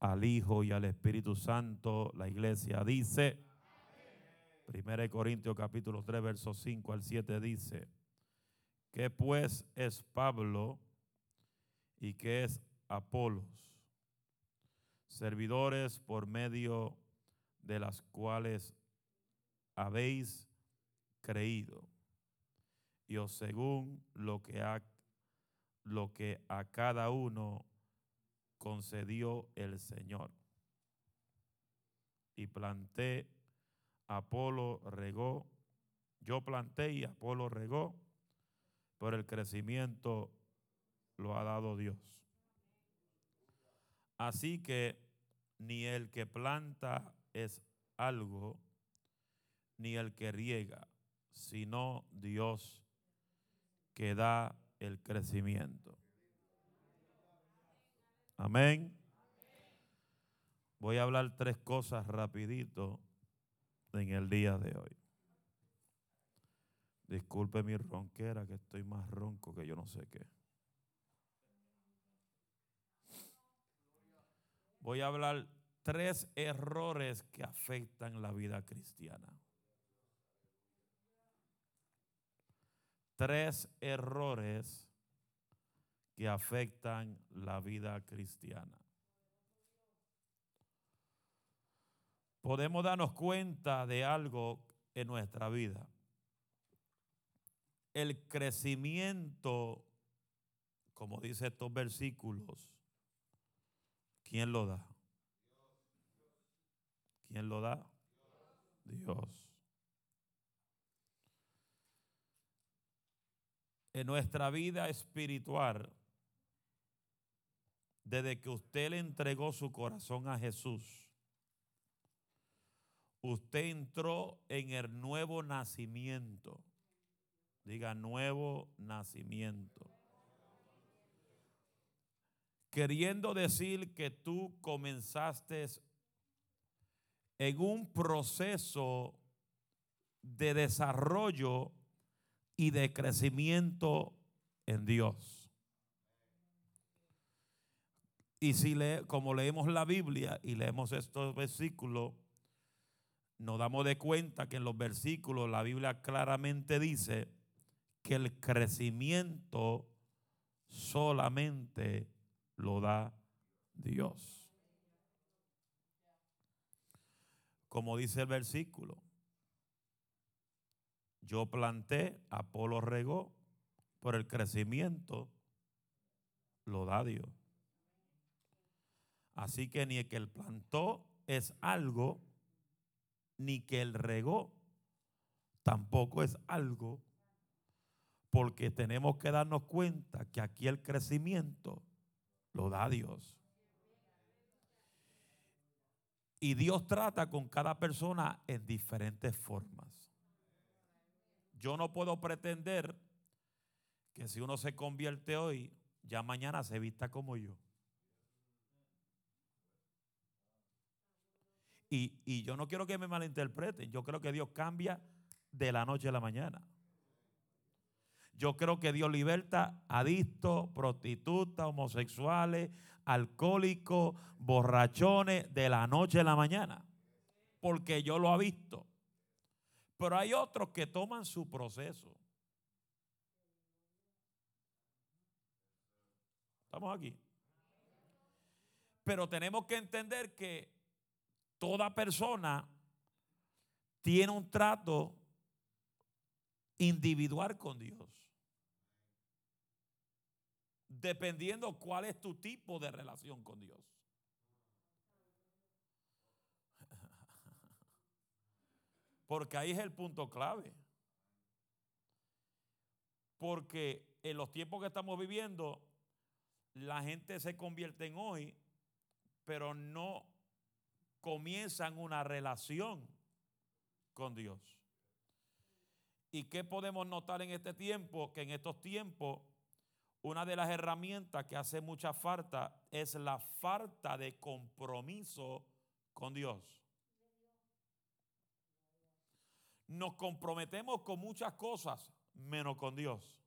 al Hijo y al Espíritu Santo. La iglesia dice, 1 Corintios capítulo 3, versos 5 al 7 dice, que pues es Pablo y que es Apolos, servidores por medio de las cuales habéis creído, y os según lo que, ha, lo que a cada uno concedió el Señor. Y planté, Apolo regó, yo planté y Apolo regó, pero el crecimiento lo ha dado Dios. Así que ni el que planta es algo, ni el que riega, sino Dios que da el crecimiento. Amén. Voy a hablar tres cosas rapidito en el día de hoy. Disculpe mi ronquera, que estoy más ronco que yo no sé qué. Voy a hablar tres errores que afectan la vida cristiana. Tres errores que afectan la vida cristiana. Podemos darnos cuenta de algo en nuestra vida. El crecimiento, como dice estos versículos, ¿quién lo da? ¿Quién lo da? Dios. En nuestra vida espiritual, desde que usted le entregó su corazón a Jesús, usted entró en el nuevo nacimiento. Diga nuevo nacimiento. Queriendo decir que tú comenzaste en un proceso de desarrollo y de crecimiento en Dios. Y si le, como leemos la Biblia y leemos estos versículos, nos damos de cuenta que en los versículos la Biblia claramente dice que el crecimiento solamente lo da Dios. Como dice el versículo, yo planté, Apolo regó, por el crecimiento lo da Dios. Así que ni que el plantó es algo, ni que el regó tampoco es algo, porque tenemos que darnos cuenta que aquí el crecimiento lo da Dios. Y Dios trata con cada persona en diferentes formas. Yo no puedo pretender que si uno se convierte hoy, ya mañana se vista como yo. Y, yo no quiero que me malinterpreten. Yo creo que Dios cambia de la noche a la mañana. Yo creo que Dios liberta adictos, prostitutas, homosexuales, alcohólicos, borrachones de la noche a la mañana. Porque yo lo he visto. Pero hay otros que toman su proceso. Estamos aquí. Pero tenemos que entender que toda persona tiene un trato individual con Dios. Dependiendo cuál es tu tipo de relación con Dios. Porque ahí es el punto clave. Porque en los tiempos que estamos viviendo, la gente se convierte en hoy, pero no comienzan una relación con Dios. ¿Y qué podemos notar en este tiempo? Que en estos tiempos una de las herramientas que hace mucha falta es la falta de compromiso con Dios. Nos comprometemos con muchas cosas, menos con Dios.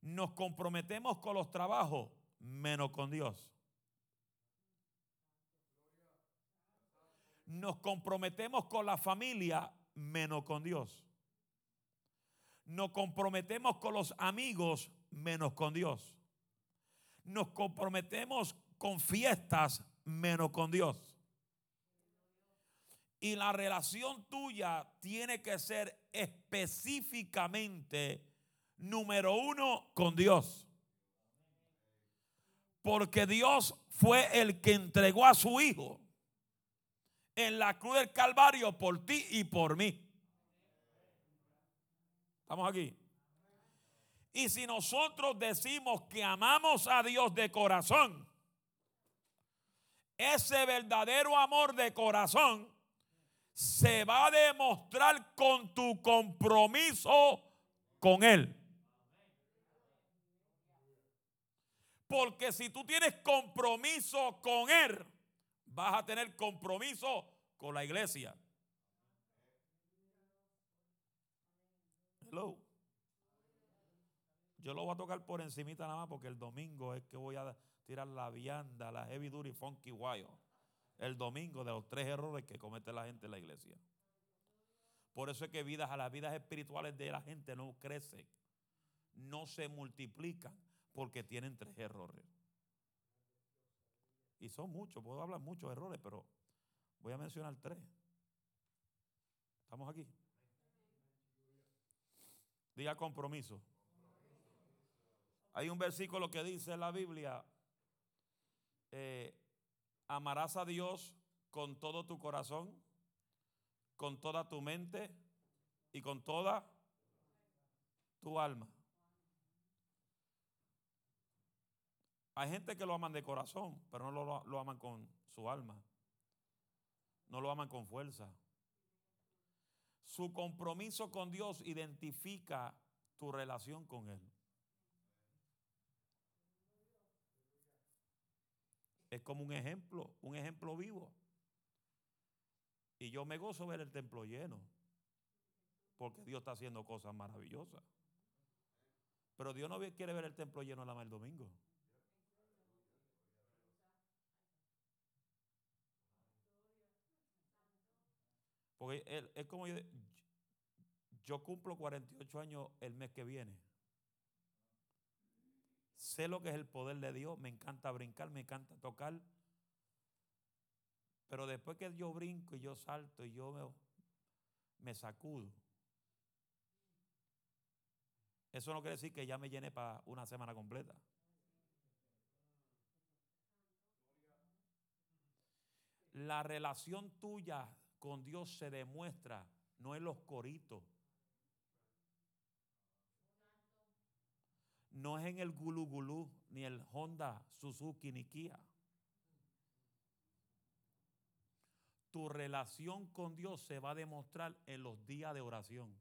Nos comprometemos con los trabajos, menos con Dios. Nos comprometemos con la familia menos con Dios. Nos comprometemos con los amigos menos con Dios. Nos comprometemos con fiestas menos con Dios. Y la relación tuya tiene que ser específicamente número uno con Dios. Porque Dios fue el que entregó a su Hijo en la cruz del Calvario por ti y por mí. ¿Estamos aquí? Y si nosotros decimos que amamos a Dios de corazón, ese verdadero amor de corazón se va a demostrar con tu compromiso con Él. Porque si tú tienes compromiso con Él, vas a tener compromiso con la iglesia. Hello. Yo lo voy a tocar por encimita nada más porque el domingo es que voy a tirar la vianda, la heavy duty funky wild. El domingo de los tres errores que comete la gente en la iglesia. Por eso es que vidas a las vidas espirituales de la gente no crecen, no se multiplican porque tienen tres errores. Y son muchos, puedo hablar muchos errores, pero voy a mencionar tres. ¿Estamos aquí? Diga compromiso. Hay un versículo que dice en la Biblia, eh, amarás a Dios con todo tu corazón, con toda tu mente y con toda tu alma. Hay gente que lo aman de corazón, pero no lo, lo aman con su alma. No lo aman con fuerza. Su compromiso con Dios identifica tu relación con Él. Es como un ejemplo, un ejemplo vivo. Y yo me gozo ver el templo lleno, porque Dios está haciendo cosas maravillosas. Pero Dios no quiere ver el templo lleno más el domingo. Porque es como yo, yo cumplo 48 años el mes que viene. Sé lo que es el poder de Dios, me encanta brincar, me encanta tocar. Pero después que yo brinco y yo salto y yo me sacudo, eso no quiere decir que ya me llene para una semana completa. La relación tuya con Dios se demuestra no en los coritos, no es en el gulu gulu, ni el Honda, Suzuki, ni Kia. Tu relación con Dios se va a demostrar en los días de oración.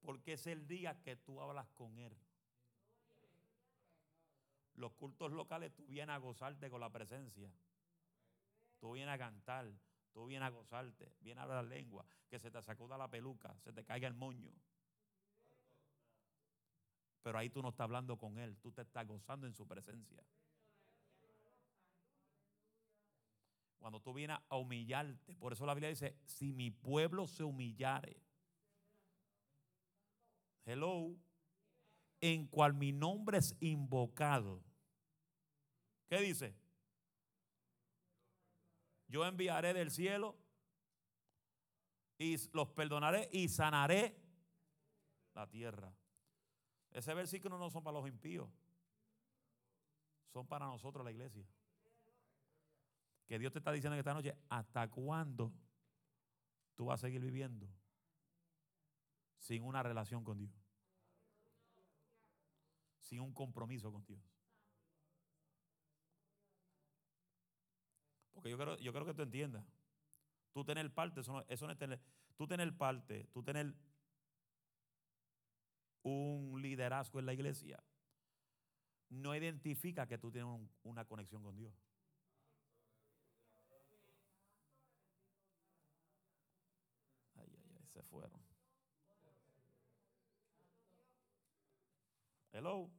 Porque es el día que tú hablas con Él. Los cultos locales tú vienes a gozarte con la presencia. Tú vienes a cantar, tú vienes a gozarte, vienes a hablar la lengua, que se te sacuda la peluca, se te caiga el moño. Pero ahí tú no estás hablando con Él, tú te estás gozando en su presencia. Cuando tú vienes a humillarte, por eso la Biblia dice, si mi pueblo se humillare, hello, en cual mi nombre es invocado. ¿Qué dice? Yo enviaré del cielo y los perdonaré y sanaré la tierra. Ese versículo no son para los impíos, son para nosotros la iglesia. Que Dios te está diciendo en esta noche, ¿hasta cuándo tú vas a seguir viviendo sin una relación con Dios? Sin un compromiso con Dios. Porque yo creo, yo creo que tú entiendas. Tú tener parte, eso no, eso no es tener, tú tener parte, tú tener un liderazgo en la iglesia, no identifica que tú tienes una conexión con Dios. Ay, ay, ay, se fueron. Hello.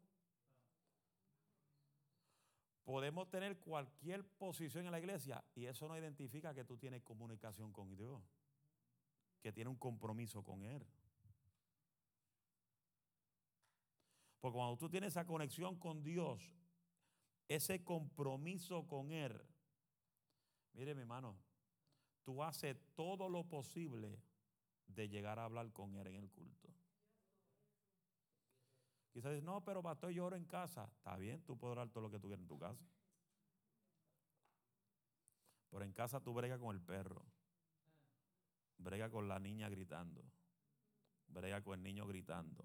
Podemos tener cualquier posición en la iglesia y eso no identifica que tú tienes comunicación con Dios, que tienes un compromiso con Él. Porque cuando tú tienes esa conexión con Dios, ese compromiso con Él, mire mi hermano, tú haces todo lo posible de llegar a hablar con Él en el culto. Quizás dices, no, pero pastor, yo oro en casa. Está bien, tú puedes orar todo lo que tú quieras en tu casa. Pero en casa tú brega con el perro, brega con la niña gritando, brega con el niño gritando,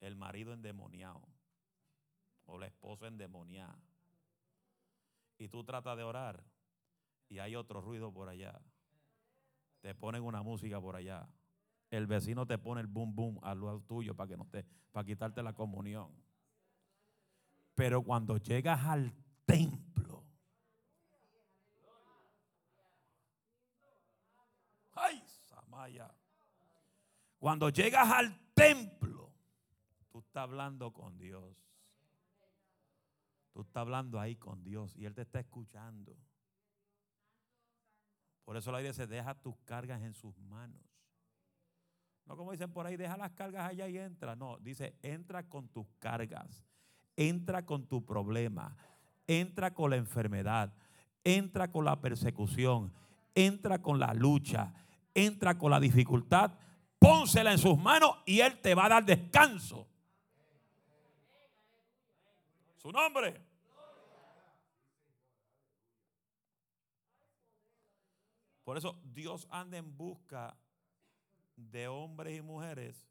el marido endemoniado o la esposa endemoniada. Y tú tratas de orar y hay otro ruido por allá. Te ponen una música por allá. El vecino te pone el boom boom al lado tuyo para que no te, para quitarte la comunión. Pero cuando llegas al templo, ay, Samaya. Cuando llegas al templo, tú estás hablando con Dios. Tú estás hablando ahí con Dios y Él te está escuchando. Por eso la iglesia deja tus cargas en sus manos. No como dicen por ahí, deja las cargas allá y entra. No, dice, entra con tus cargas. Entra con tu problema. Entra con la enfermedad. Entra con la persecución. Entra con la lucha. Entra con la dificultad. Pónsela en sus manos y Él te va a dar descanso. Su nombre. Por eso Dios anda en busca de hombres y mujeres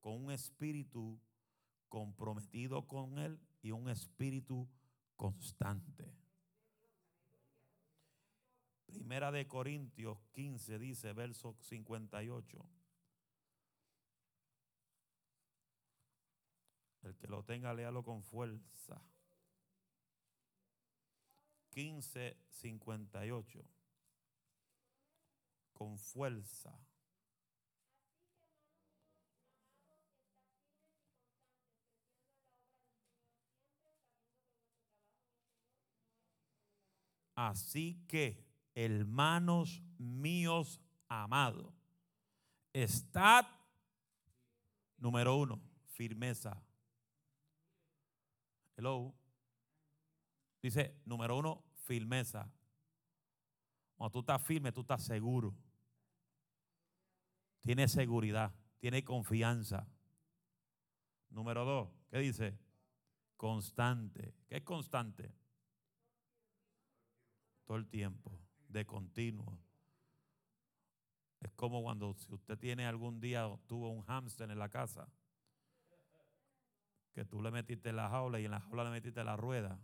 con un espíritu comprometido con Él y un espíritu constante. Primera de Corintios 15 dice, verso 58. El que lo tenga, léalo con fuerza. 15, 58. Con fuerza. Así que, hermanos míos amados, estad, número uno, firmeza. Hello. Dice, número uno, firmeza. Cuando tú estás firme, tú estás seguro. Tienes seguridad, tienes confianza. Número dos, ¿qué dice? Constante. ¿Qué es constante? Todo el tiempo, de continuo. Es como cuando si usted tiene algún día, tuvo un hámster en la casa, que tú le metiste la jaula y en la jaula le metiste la rueda.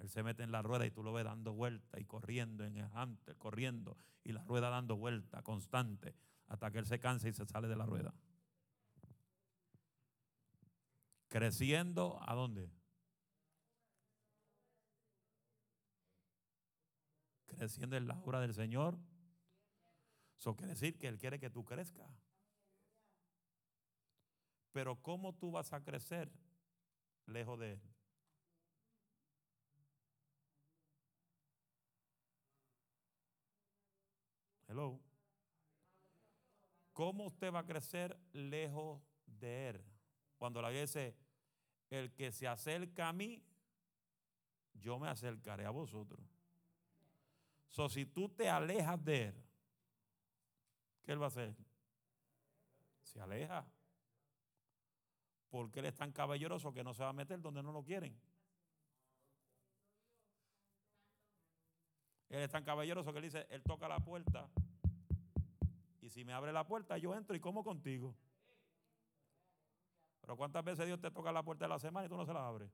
Él se mete en la rueda y tú lo ves dando vuelta y corriendo en el hámster, corriendo y la rueda dando vuelta constante hasta que él se cansa y se sale de la rueda. Creciendo, ¿a dónde? Creciendo en la obra del Señor. Eso quiere decir que Él quiere que tú crezcas. Pero ¿cómo tú vas a crecer lejos de Él? Hello. ¿Cómo usted va a crecer lejos de Él? Cuando la dice, el que se acerca a mí, yo me acercaré a vosotros. So, si tú te alejas de Él, ¿qué Él va a hacer? Se aleja. Porque Él es tan caballeroso que no se va a meter donde no lo quieren. Él es tan caballeroso que él dice, Él toca la puerta. Y si me abre la puerta, yo entro y como contigo. Pero ¿cuántas veces Dios te toca la puerta de la semana y tú no se la abres?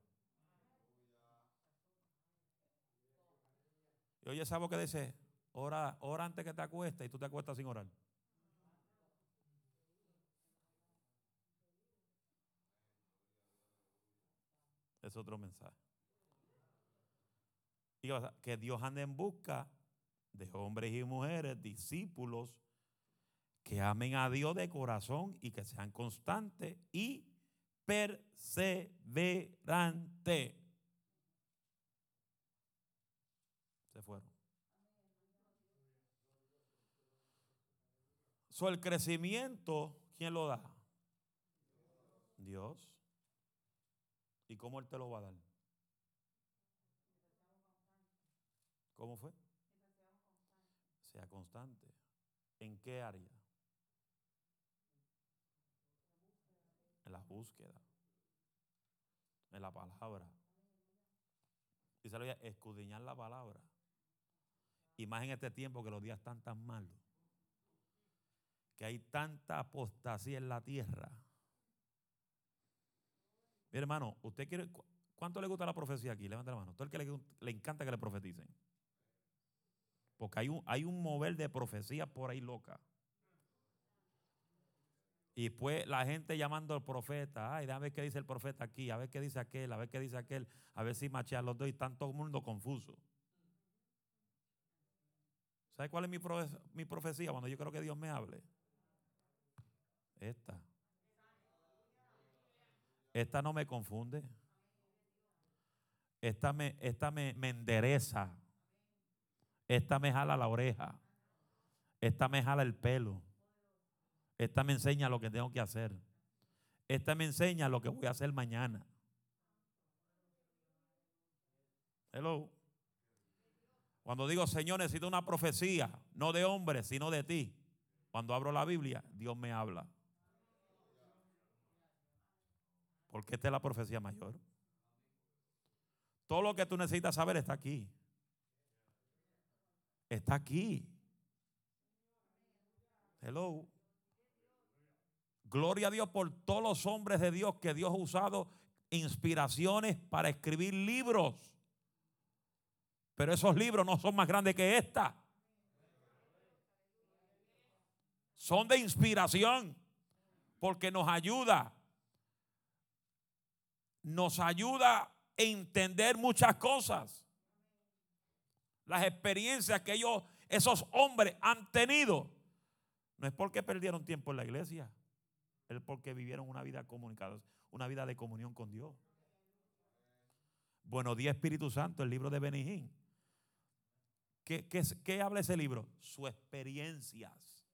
Y oye esa voz que dice, ora, ora antes que te acuestes y tú te acuestas sin orar. Es otro mensaje. Que Dios ande en busca de hombres y mujeres, discípulos, que amen a Dios de corazón y que sean constantes y perseverantes. se fueron. So, el crecimiento, ¿quién lo da? Dios. ¿Y cómo Él te lo va a dar? ¿Cómo fue? Sea constante. ¿En qué área? En la búsqueda. En la palabra. Y se lo voy a escudriñar la palabra. Y más en este tiempo que los días están tan malos. Que hay tanta apostasía en la tierra. Mi hermano, ¿usted quiere cuánto le gusta la profecía aquí? Levanta la mano. Todo el que le, le encanta que le profeticen. Porque hay un, hay un mover de profecía por ahí loca. Y pues la gente llamando al profeta, ay, a ver qué dice el profeta aquí, a ver qué dice aquel, a ver qué dice aquel, a ver si machean los dos y están todo el mundo confuso. ¿Sabe cuál es mi, mi profecía cuando yo creo que Dios me hable? Esta. Esta no me confunde. Esta me, esta me, me endereza. Esta me jala la oreja. Esta me jala el pelo. Esta me enseña lo que tengo que hacer. Esta me enseña lo que voy a hacer mañana. Hello. Cuando digo, Señor, necesito una profecía, no de hombre, sino de ti. Cuando abro la Biblia, Dios me habla. Porque esta es la profecía mayor. Todo lo que tú necesitas saber está aquí. Está aquí. Hello. Gloria a Dios por todos los hombres de Dios que Dios ha usado inspiraciones para escribir libros. Pero esos libros no son más grandes que esta. Son de inspiración porque nos ayuda. Nos ayuda a entender muchas cosas. Las experiencias que ellos, esos hombres han tenido. No es porque perdieron tiempo en la iglesia. Es porque vivieron una vida comunicada, una vida de comunión con Dios. Buenos días, Espíritu Santo, el libro de Benijín. ¿Qué, habla ese libro? Sus experiencias.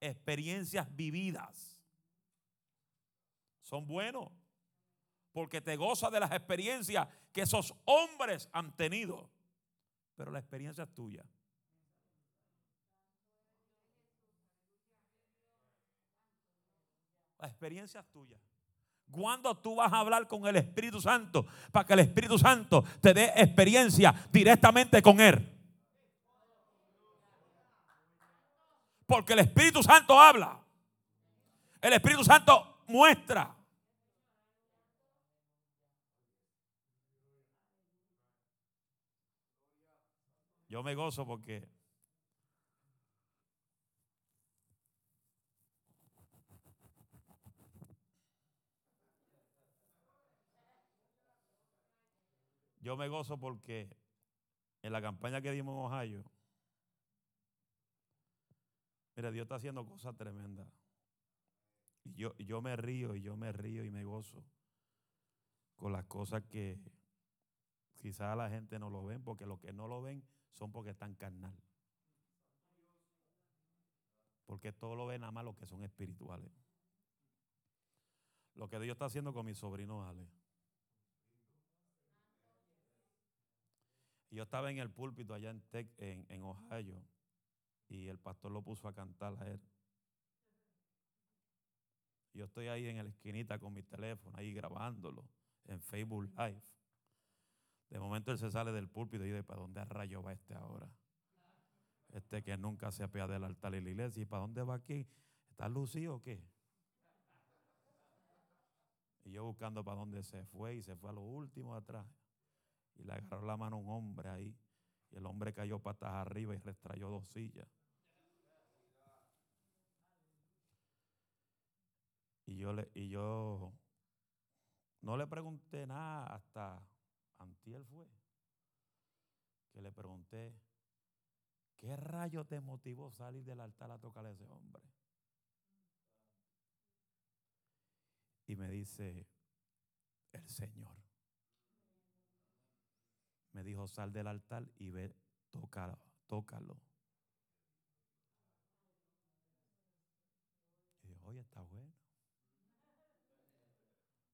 Experiencias vividas. Son buenos. Porque te goza de las experiencias que esos hombres han tenido. Pero la experiencia es tuya. La experiencia es tuya. ¿Cuándo tú vas a hablar con el Espíritu Santo para que el Espíritu Santo te dé experiencia directamente con Él? Porque el Espíritu Santo habla. El Espíritu Santo muestra. Yo me gozo porque Yo me gozo porque en la campaña que dimos en Ohio, mira, Dios está haciendo cosas tremendas. Y yo, yo me río y yo me río y me gozo con las cosas que quizás la gente no lo ven, porque los que no lo ven son porque están carnal. Porque todo lo ven nada más los que son espirituales. Lo que Dios está haciendo con mi sobrino Ale. Yo estaba en el púlpito allá en, en, Ohio y el pastor lo puso a cantar a él. Yo estoy ahí en la esquinita con mi teléfono, ahí grabándolo en Facebook Live. De momento él se sale del púlpito y digo, ¿para dónde rayo va este ahora? Este que nunca se apea del altar y la iglesia. ¿Y para dónde va aquí? ¿Está lucido o qué? Y yo buscando para dónde se fue y se fue a lo último atrás. Y le agarró la mano a un hombre ahí. Y el hombre cayó patas arriba y restrayó dos sillas. Y yo, y yo no le pregunté nada hasta antier fue. Que le pregunté, ¿qué rayo te motivó salir del altar a tocar a ese hombre? Y me dice, el Señor me dijo, sal del altar y ve, tócalo, tócalo. Oye, está bueno.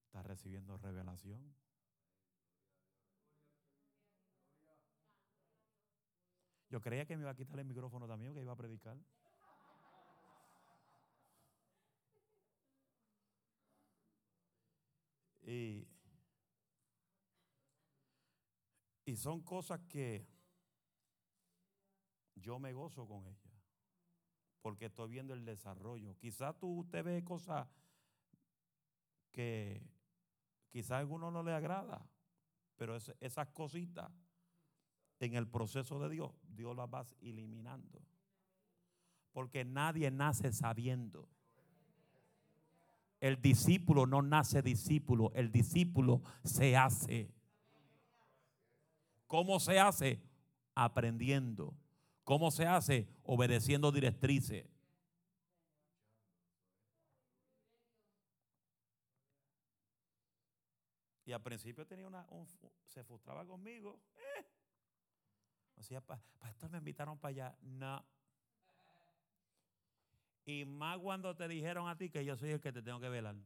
Está recibiendo revelación. Yo creía que me iba a quitar el micrófono también, que iba a predicar. Y, y son cosas que yo me gozo con ellas. Porque estoy viendo el desarrollo. Quizás tú te ves cosas que quizás a alguno no le agrada. Pero esas cositas en el proceso de Dios, Dios las va eliminando. Porque nadie nace sabiendo. El discípulo no nace discípulo, el discípulo se hace. ¿Cómo se hace? Aprendiendo. ¿Cómo se hace? Obedeciendo directrices. Y al principio tenía una, se frustraba conmigo. Eh. Decía, pastor, me invitaron para allá. No. Y más cuando te dijeron a ti que yo soy el que te tengo que velar.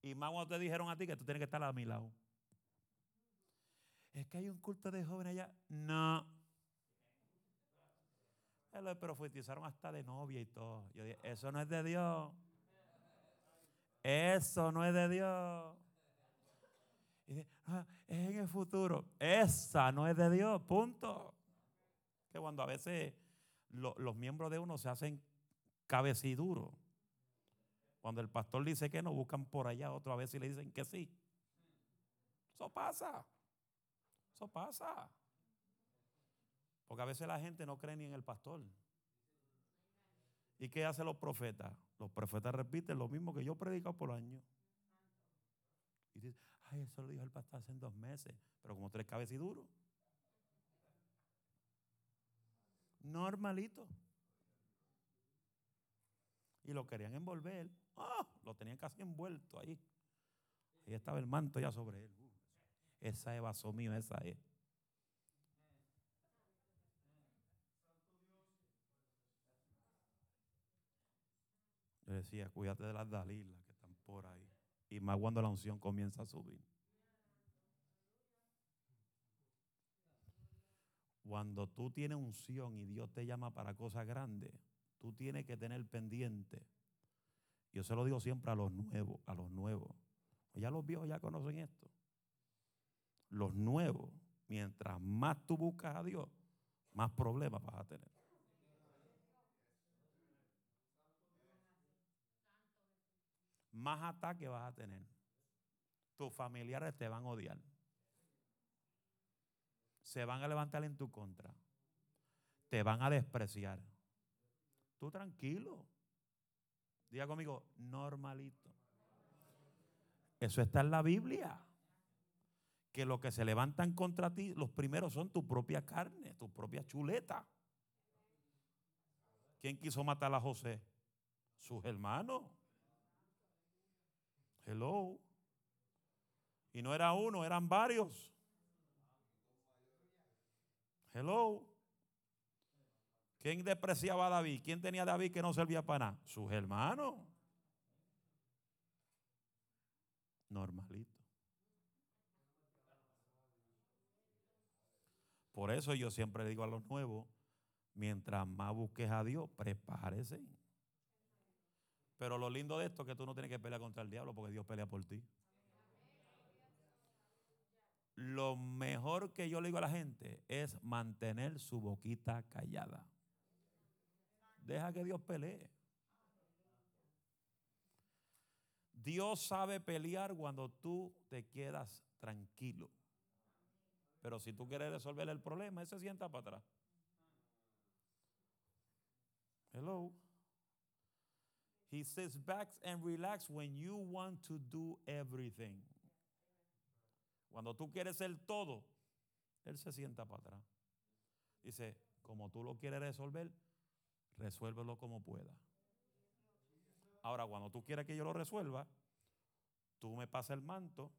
Y más cuando te dijeron a ti que tú tienes que estar a mi lado. Es que hay un culto de jóvenes allá. No. Lo profetizaron hasta de novia y todo. Yo dije, eso no es de Dios. Eso no es de Dios. Y dice, ah, es en el futuro. Esa no es de Dios, punto. Que cuando a veces los miembros de uno se hacen cabeciduros. Cuando el pastor dice que no, buscan por allá otra vez y le dicen que sí. Eso pasa. Eso pasa. Porque a veces la gente no cree ni en el pastor. ¿Y qué hacen los profetas? Los profetas repiten lo mismo que yo predico por años. Y dicen, ay, eso lo dijo el pastor hace dos meses, pero como tres cabeciduros. normalito. Y lo querían envolver. ¡Ah! Lo tenían casi envuelto ahí. Ahí estaba el manto ya sobre él. Esa es vaso mío, esa es. Yo decía, cuídate de las dalilas que están por ahí. Y más cuando la unción comienza a subir. Cuando tú tienes unción y Dios te llama para cosas grandes, tú tienes que tener pendiente. Yo se lo digo siempre a los nuevos, a los nuevos. Ya los viejos ya conocen esto. Los nuevos, mientras más tú buscas a Dios, más problemas vas a tener. Más ataques vas a tener. Tus familiares te van a odiar se van a levantar en tu contra. Te van a despreciar. Tú tranquilo. Diga conmigo, normalito. Eso está en la Biblia. Que los que se levantan contra ti, los primeros son tu propia carne, tu propia chuleta. ¿Quién quiso matar a José? Sus hermanos. Hello. Y no era uno, eran varios. Hello. ¿Quién despreciaba a David? ¿Quién tenía a David que no servía para nada? Sus hermanos. Normalito. Por eso yo siempre digo a los nuevos, mientras más busques a Dios, prepárese. Pero lo lindo de esto es que tú no tienes que pelear contra el diablo porque Dios pelea por ti lo mejor que yo le digo a la gente es mantener su boquita callada. Deja que Dios pelee. Dios sabe pelear cuando tú te quedas tranquilo. Pero si tú quieres resolver el problema, Él se sienta para atrás. Hello. He sits back and relax when you want to do everything. Cuando tú quieres ser todo, Él se sienta para atrás. Dice, como tú lo quieres resolver, resuélvelo como pueda. Ahora, cuando tú quieres que yo lo resuelva, tú me pasas el manto,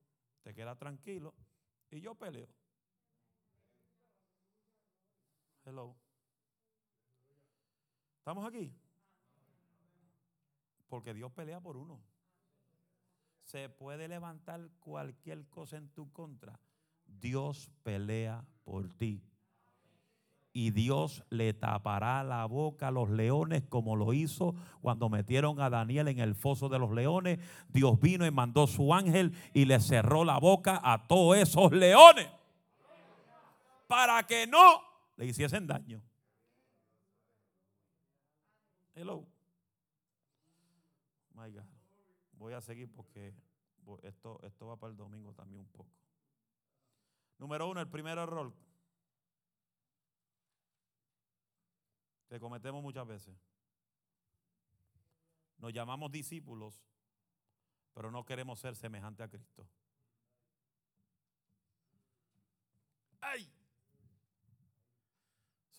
te quedas tranquilo y yo peleo. ¿Estamos aquí? Porque Dios pelea por uno. Se puede levantar cualquier cosa en tu contra. Dios pelea por ti. Y Dios le tapará la boca a los leones como lo hizo cuando metieron a Daniel en el foso de los leones. Dios vino y mandó su ángel y le cerró la boca a todos esos leones. Para que no le hiciesen daño. Hello. My God. Voy a seguir porque esto, esto va para el domingo también un poco. Número uno, el primer error que cometemos muchas veces. Nos llamamos discípulos, pero no queremos ser semejantes a Cristo. ¡Ay!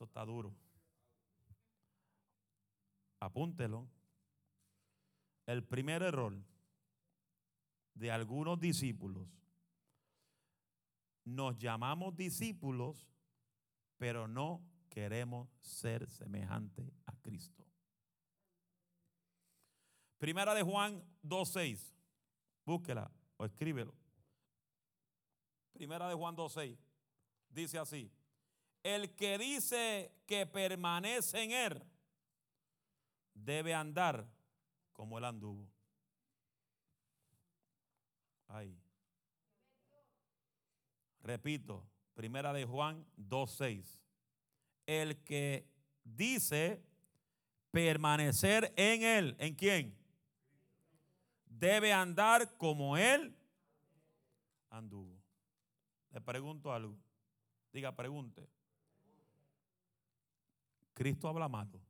Está duro. Apúntelo. El primer error de algunos discípulos. Nos llamamos discípulos, pero no queremos ser semejante a Cristo. Primera de Juan 2.6. Búsquela o escríbelo. Primera de Juan 2.6. Dice así. El que dice que permanece en él debe andar como él anduvo. Ahí. Repito, primera de Juan 2.6 el que dice permanecer en él. ¿En quién? Debe andar como él anduvo. Le pregunto algo. Diga, pregunte. Cristo habla malo.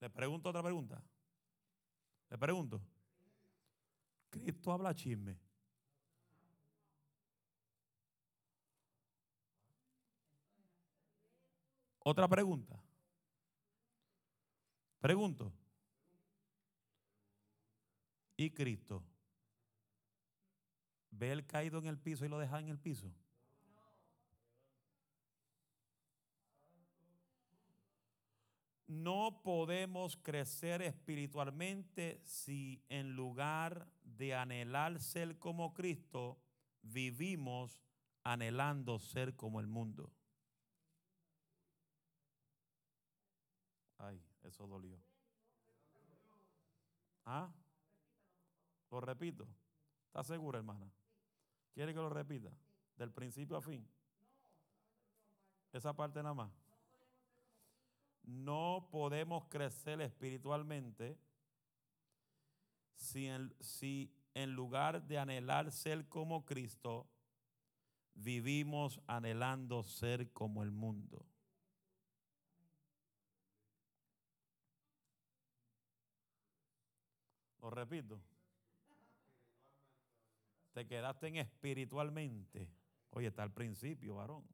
Le pregunto otra pregunta. Le pregunto. Cristo habla chisme. Otra pregunta. Pregunto. ¿Y Cristo? ¿Ve el caído en el piso y lo deja en el piso? No podemos crecer espiritualmente si en lugar de anhelar ser como Cristo, vivimos anhelando ser como el mundo. Ay, eso dolió. ¿Ah? Lo repito. ¿Está segura, hermana? ¿Quiere que lo repita? Del principio a fin. Esa parte nada más. No podemos crecer espiritualmente si en, si en lugar de anhelar ser como Cristo, vivimos anhelando ser como el mundo. Lo repito. Te quedaste en espiritualmente. Oye, está al principio, varón.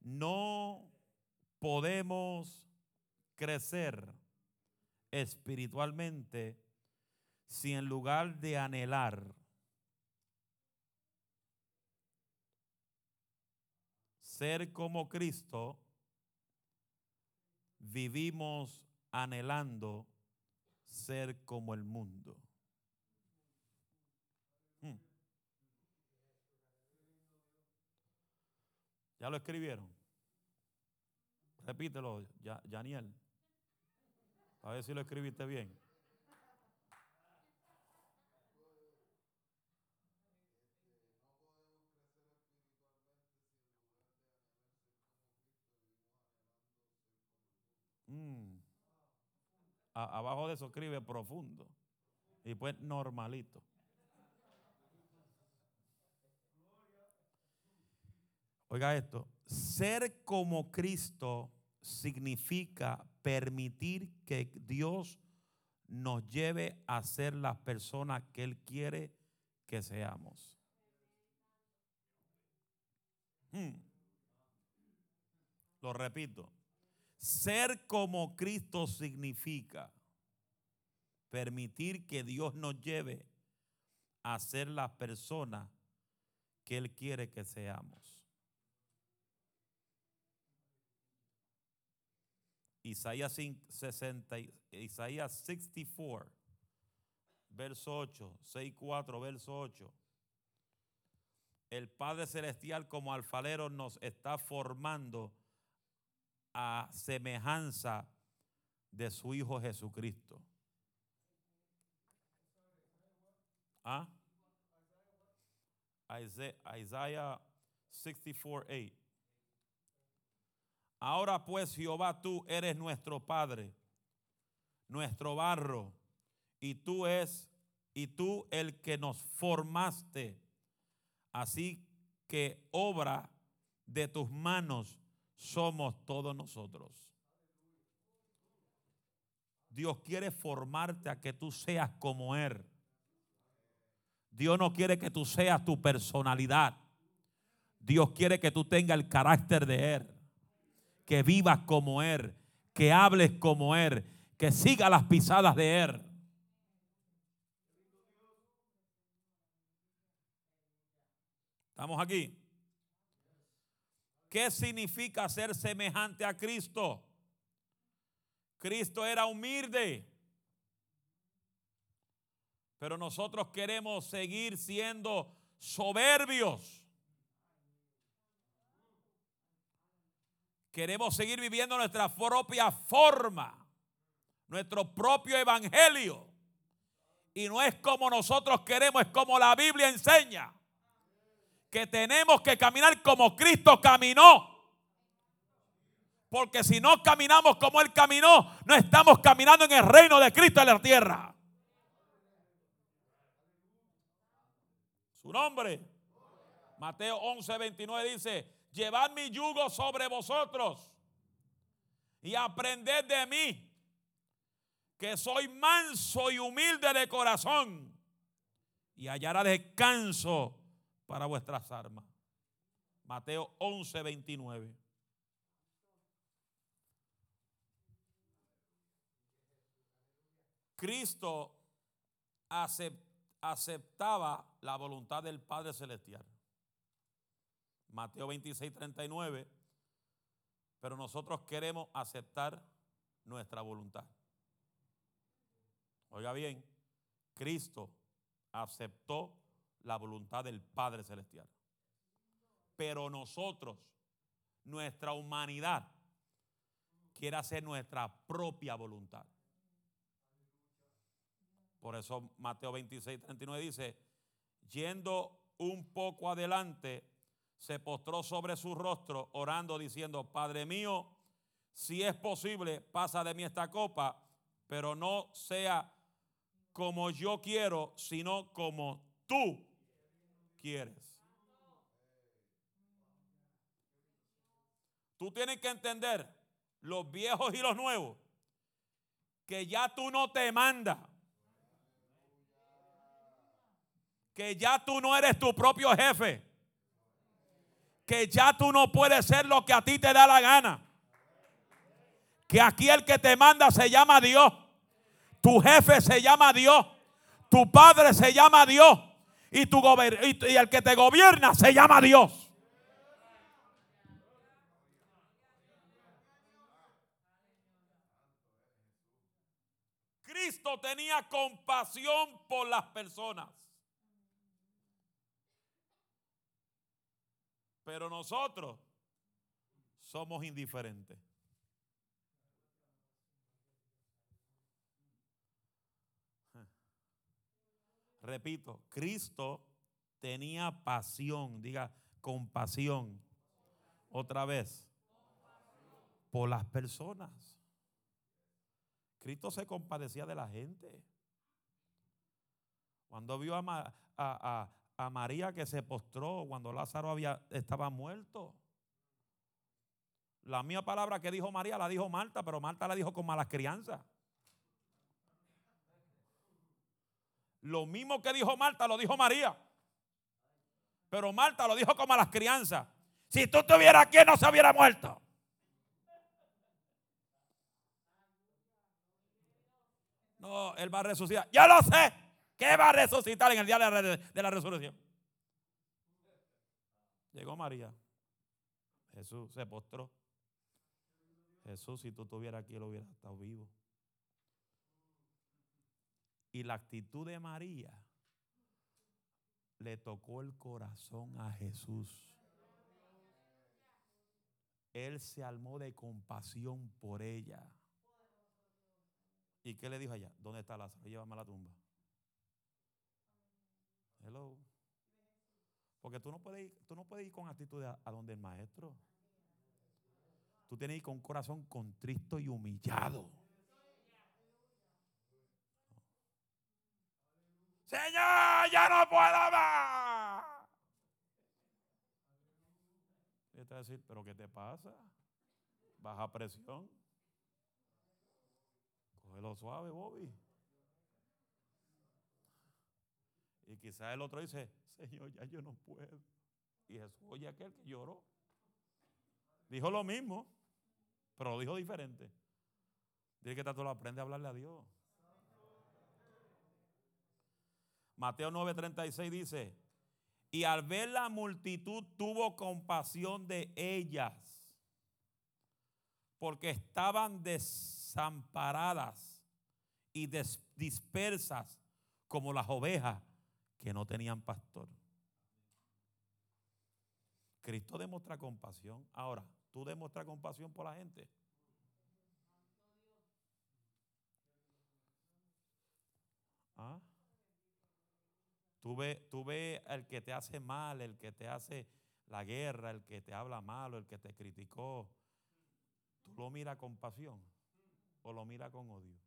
No podemos crecer espiritualmente si en lugar de anhelar ser como Cristo, vivimos anhelando ser como el mundo. Hmm. ¿Ya lo escribieron? Repítelo, Janiel. A ver si lo escribiste bien. Mm abajo de eso escribe profundo. Y pues normalito. Oiga esto, ser como Cristo significa permitir que Dios nos lleve a ser las personas que Él quiere que seamos. Hmm. Lo repito, ser como Cristo significa permitir que Dios nos lleve a ser las personas que Él quiere que seamos. Isaías 60, Isaías 64, verso 8, 64, verso 8. El Padre Celestial como alfalero nos está formando a semejanza de su Hijo Jesucristo. ¿Ah? Isaiah 64, 8. Ahora pues Jehová, tú eres nuestro Padre, nuestro barro, y tú es y tú el que nos formaste. Así que obra de tus manos somos todos nosotros. Dios quiere formarte a que tú seas como Él. Dios no quiere que tú seas tu personalidad. Dios quiere que tú tengas el carácter de Él. Que vivas como Él. Que hables como Él. Que siga las pisadas de Él. ¿Estamos aquí? ¿Qué significa ser semejante a Cristo? Cristo era humilde. Pero nosotros queremos seguir siendo soberbios. Queremos seguir viviendo nuestra propia forma, nuestro propio evangelio. Y no es como nosotros queremos, es como la Biblia enseña. Que tenemos que caminar como Cristo caminó. Porque si no caminamos como Él caminó, no estamos caminando en el reino de Cristo en la tierra. Su nombre. Mateo 11, 29 dice, llevad mi yugo sobre vosotros y aprended de mí, que soy manso y humilde de corazón, y hallará descanso para vuestras armas. Mateo 11, 29. Cristo aceptaba la voluntad del Padre Celestial. Mateo 26, 39. Pero nosotros queremos aceptar nuestra voluntad. Oiga bien, Cristo aceptó la voluntad del Padre Celestial. Pero nosotros, nuestra humanidad, quiere hacer nuestra propia voluntad. Por eso Mateo 26, 39 dice, yendo un poco adelante, se postró sobre su rostro, orando, diciendo, Padre mío, si es posible, pasa de mí esta copa, pero no sea como yo quiero, sino como tú quieres. Tú tienes que entender, los viejos y los nuevos, que ya tú no te mandas. Que ya tú no eres tu propio jefe que ya tú no puedes ser lo que a ti te da la gana. Que aquí el que te manda se llama Dios. Tu jefe se llama Dios. Tu padre se llama Dios. Y, tu y el que te gobierna se llama Dios. Cristo tenía compasión por las personas. Pero nosotros somos indiferentes. Repito, Cristo tenía pasión, diga compasión. Otra vez, por las personas. Cristo se compadecía de la gente. Cuando vio a, a María que se postró cuando Lázaro había, estaba muerto. La misma palabra que dijo María la dijo Marta, pero Marta la dijo con malas crianzas. Lo mismo que dijo Marta lo dijo María. Pero Marta lo dijo con malas crianzas. Si tú estuvieras aquí no se hubiera muerto. No, él va a resucitar. Ya lo sé. ¿Qué va a resucitar en el día de la resurrección? Llegó María. Jesús se postró. Jesús, si tú estuvieras aquí, él hubiera estado vivo. Y la actitud de María le tocó el corazón a Jesús. Él se armó de compasión por ella. ¿Y qué le dijo allá? ¿Dónde está Lázaro? Llévame a la tumba. Porque tú no puedes ir, tú no puedes ir con actitud a, donde el maestro. Tú tienes que ir con corazón contristo y humillado. Señor, ya no puedo más. Y te va a decir, ¿pero qué te pasa? Baja presión. Cógelo suave, Bobby. Y quizás el otro dice, Señor, ya yo no puedo. Y Jesús oye aquel que lloró. Dijo lo mismo, pero lo dijo diferente. Dile que tanto lo aprende a hablarle a Dios. Mateo 9:36 dice, y al ver la multitud tuvo compasión de ellas, porque estaban desamparadas y dispersas como las ovejas que no tenían pastor. Cristo demuestra compasión. Ahora, ¿tú demuestras compasión por la gente? ¿Ah? Tú ves, tú el que te hace mal, el que te hace la guerra, el que te habla malo, el que te criticó. ¿Tú lo miras con pasión o lo miras con odio?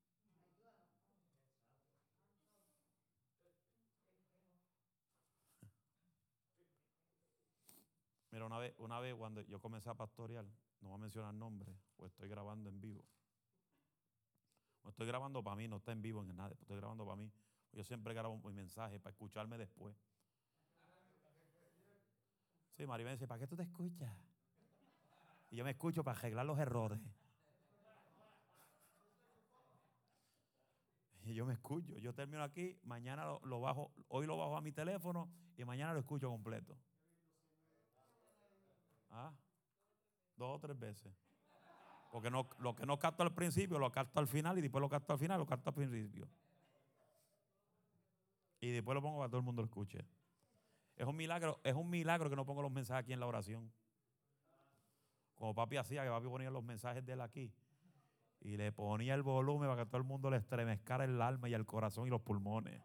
Mira, una vez, una vez cuando yo comencé a pastorear, no voy a mencionar nombre, pues estoy grabando en vivo. No estoy grabando para mí, no está en vivo en nada, estoy grabando para mí. Yo siempre grabo un mensaje para escucharme después. Sí, Maribel dice, ¿para qué tú te escuchas? Y yo me escucho para arreglar los errores. Y yo me escucho. Yo termino aquí, mañana lo, bajo, hoy lo bajo a mi teléfono y mañana lo escucho completo. ¿Ah? Dos o tres veces. Porque no, lo que no capto al principio, lo capto al final y después lo capto al final, lo capto al principio y después lo pongo para que todo el mundo lo escuche. Es un milagro, es un milagro que no pongo los mensajes aquí en la oración. Como papi hacía, que papi ponía los mensajes de él aquí. Y le ponía el volumen para que todo el mundo le estremezcara el alma y el corazón y los pulmones.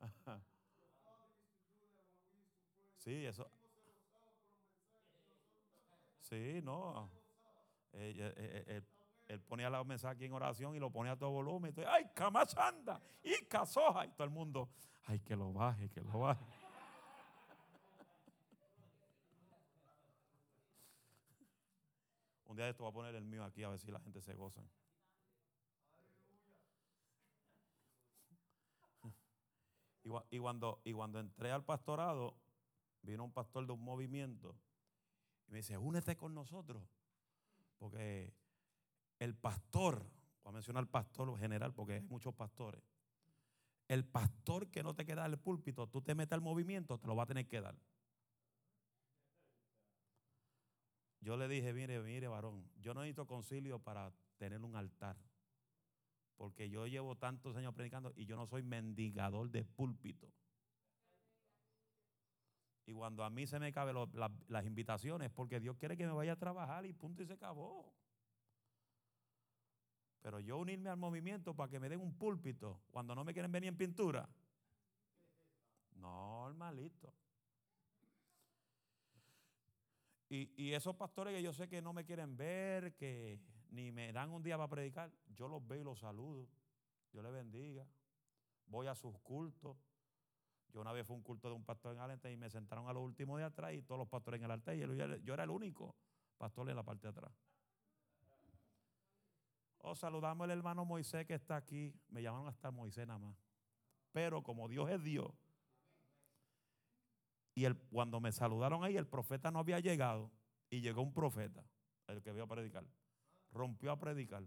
Sí, eso. Sí, no. Eh, eh, eh, él ponía los mensajes aquí en oración y lo ponía a todo volumen. Y ¡Ay, camachanda! ¡Y casoja! Y todo el mundo, ¡ay, que lo baje, que lo baje! Un día de esto voy a poner el mío aquí a ver si la gente se goza. Y, cuando, y cuando entré al pastorado, vino un pastor de un movimiento y me dice, únete con nosotros. Porque el pastor, voy a mencionar al pastor general porque hay muchos pastores. El pastor que no te queda el púlpito, tú te metes al movimiento, te lo va a tener que dar. Yo le dije, mire, mire, varón, yo no necesito concilio para tener un altar. Porque yo llevo tantos años predicando y yo no soy mendigador de púlpito. Y cuando a mí se me caben las invitaciones, porque Dios quiere que me vaya a trabajar y punto y se acabó. Pero yo unirme al movimiento para que me den un púlpito cuando no me quieren venir en pintura. Normalito. Y, y esos pastores que yo sé que no me quieren ver, que ni me dan un día para predicar, yo los veo y los saludo. Yo les bendiga. Voy a sus cultos. Yo una vez fui a un culto de un pastor en Alente y me sentaron a los últimos de atrás y todos los pastores en el altar. Y yo era el único pastor en la parte de atrás. Oh, saludamos al hermano Moisés que está aquí. Me llamaron hasta Moisés nada más. Pero como Dios es Dios. Y el, cuando me saludaron ahí, el profeta no había llegado. Y llegó un profeta, el que vio a predicar. Rompió a predicar.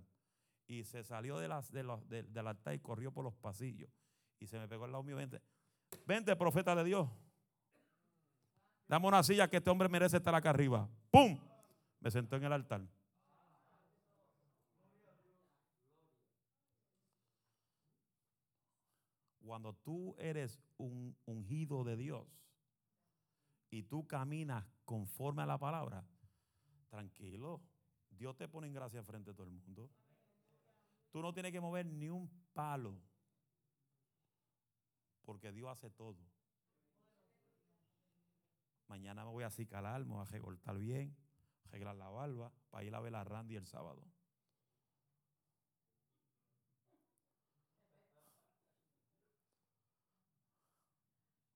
Y se salió de las, de los, del altar y corrió por los pasillos. Y se me pegó al lado mío. Vente, profeta de Dios. Dame una silla que este hombre merece estar acá arriba. ¡Pum! me sentó en el altar. Cuando tú eres un ungido de Dios y tú caminas conforme a la palabra, tranquilo, Dios te pone en gracia frente a todo el mundo. Tú no tienes que mover ni un palo, porque Dios hace todo. Mañana me voy a acicalar, me voy a recortar bien, arreglar la barba, para ir a ver a Randy el sábado.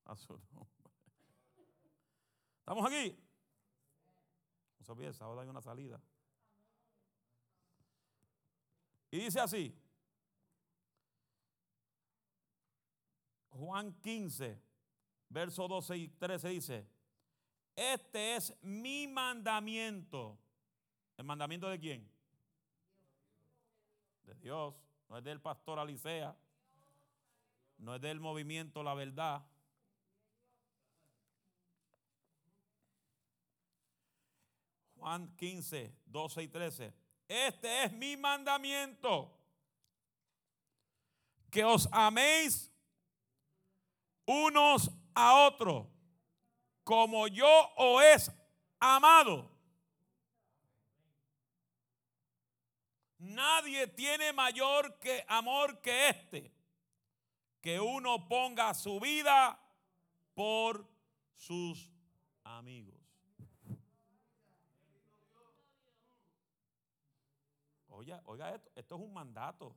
A su nombre. ¿Estamos aquí? No se olvide, el sábado hay una salida. Y dice así, Juan 15, verso 12 y 13 dice, este es mi mandamiento. ¿El mandamiento de quién? De Dios. No es del pastor Alicea. No es del movimiento La Verdad. Juan 15, 12 y 13. Este es mi mandamiento. Que os améis unos a otros como yo os es amado. Nadie tiene mayor que amor que este, que uno ponga su vida por sus amigos. Oiga, oiga esto, esto es un mandato.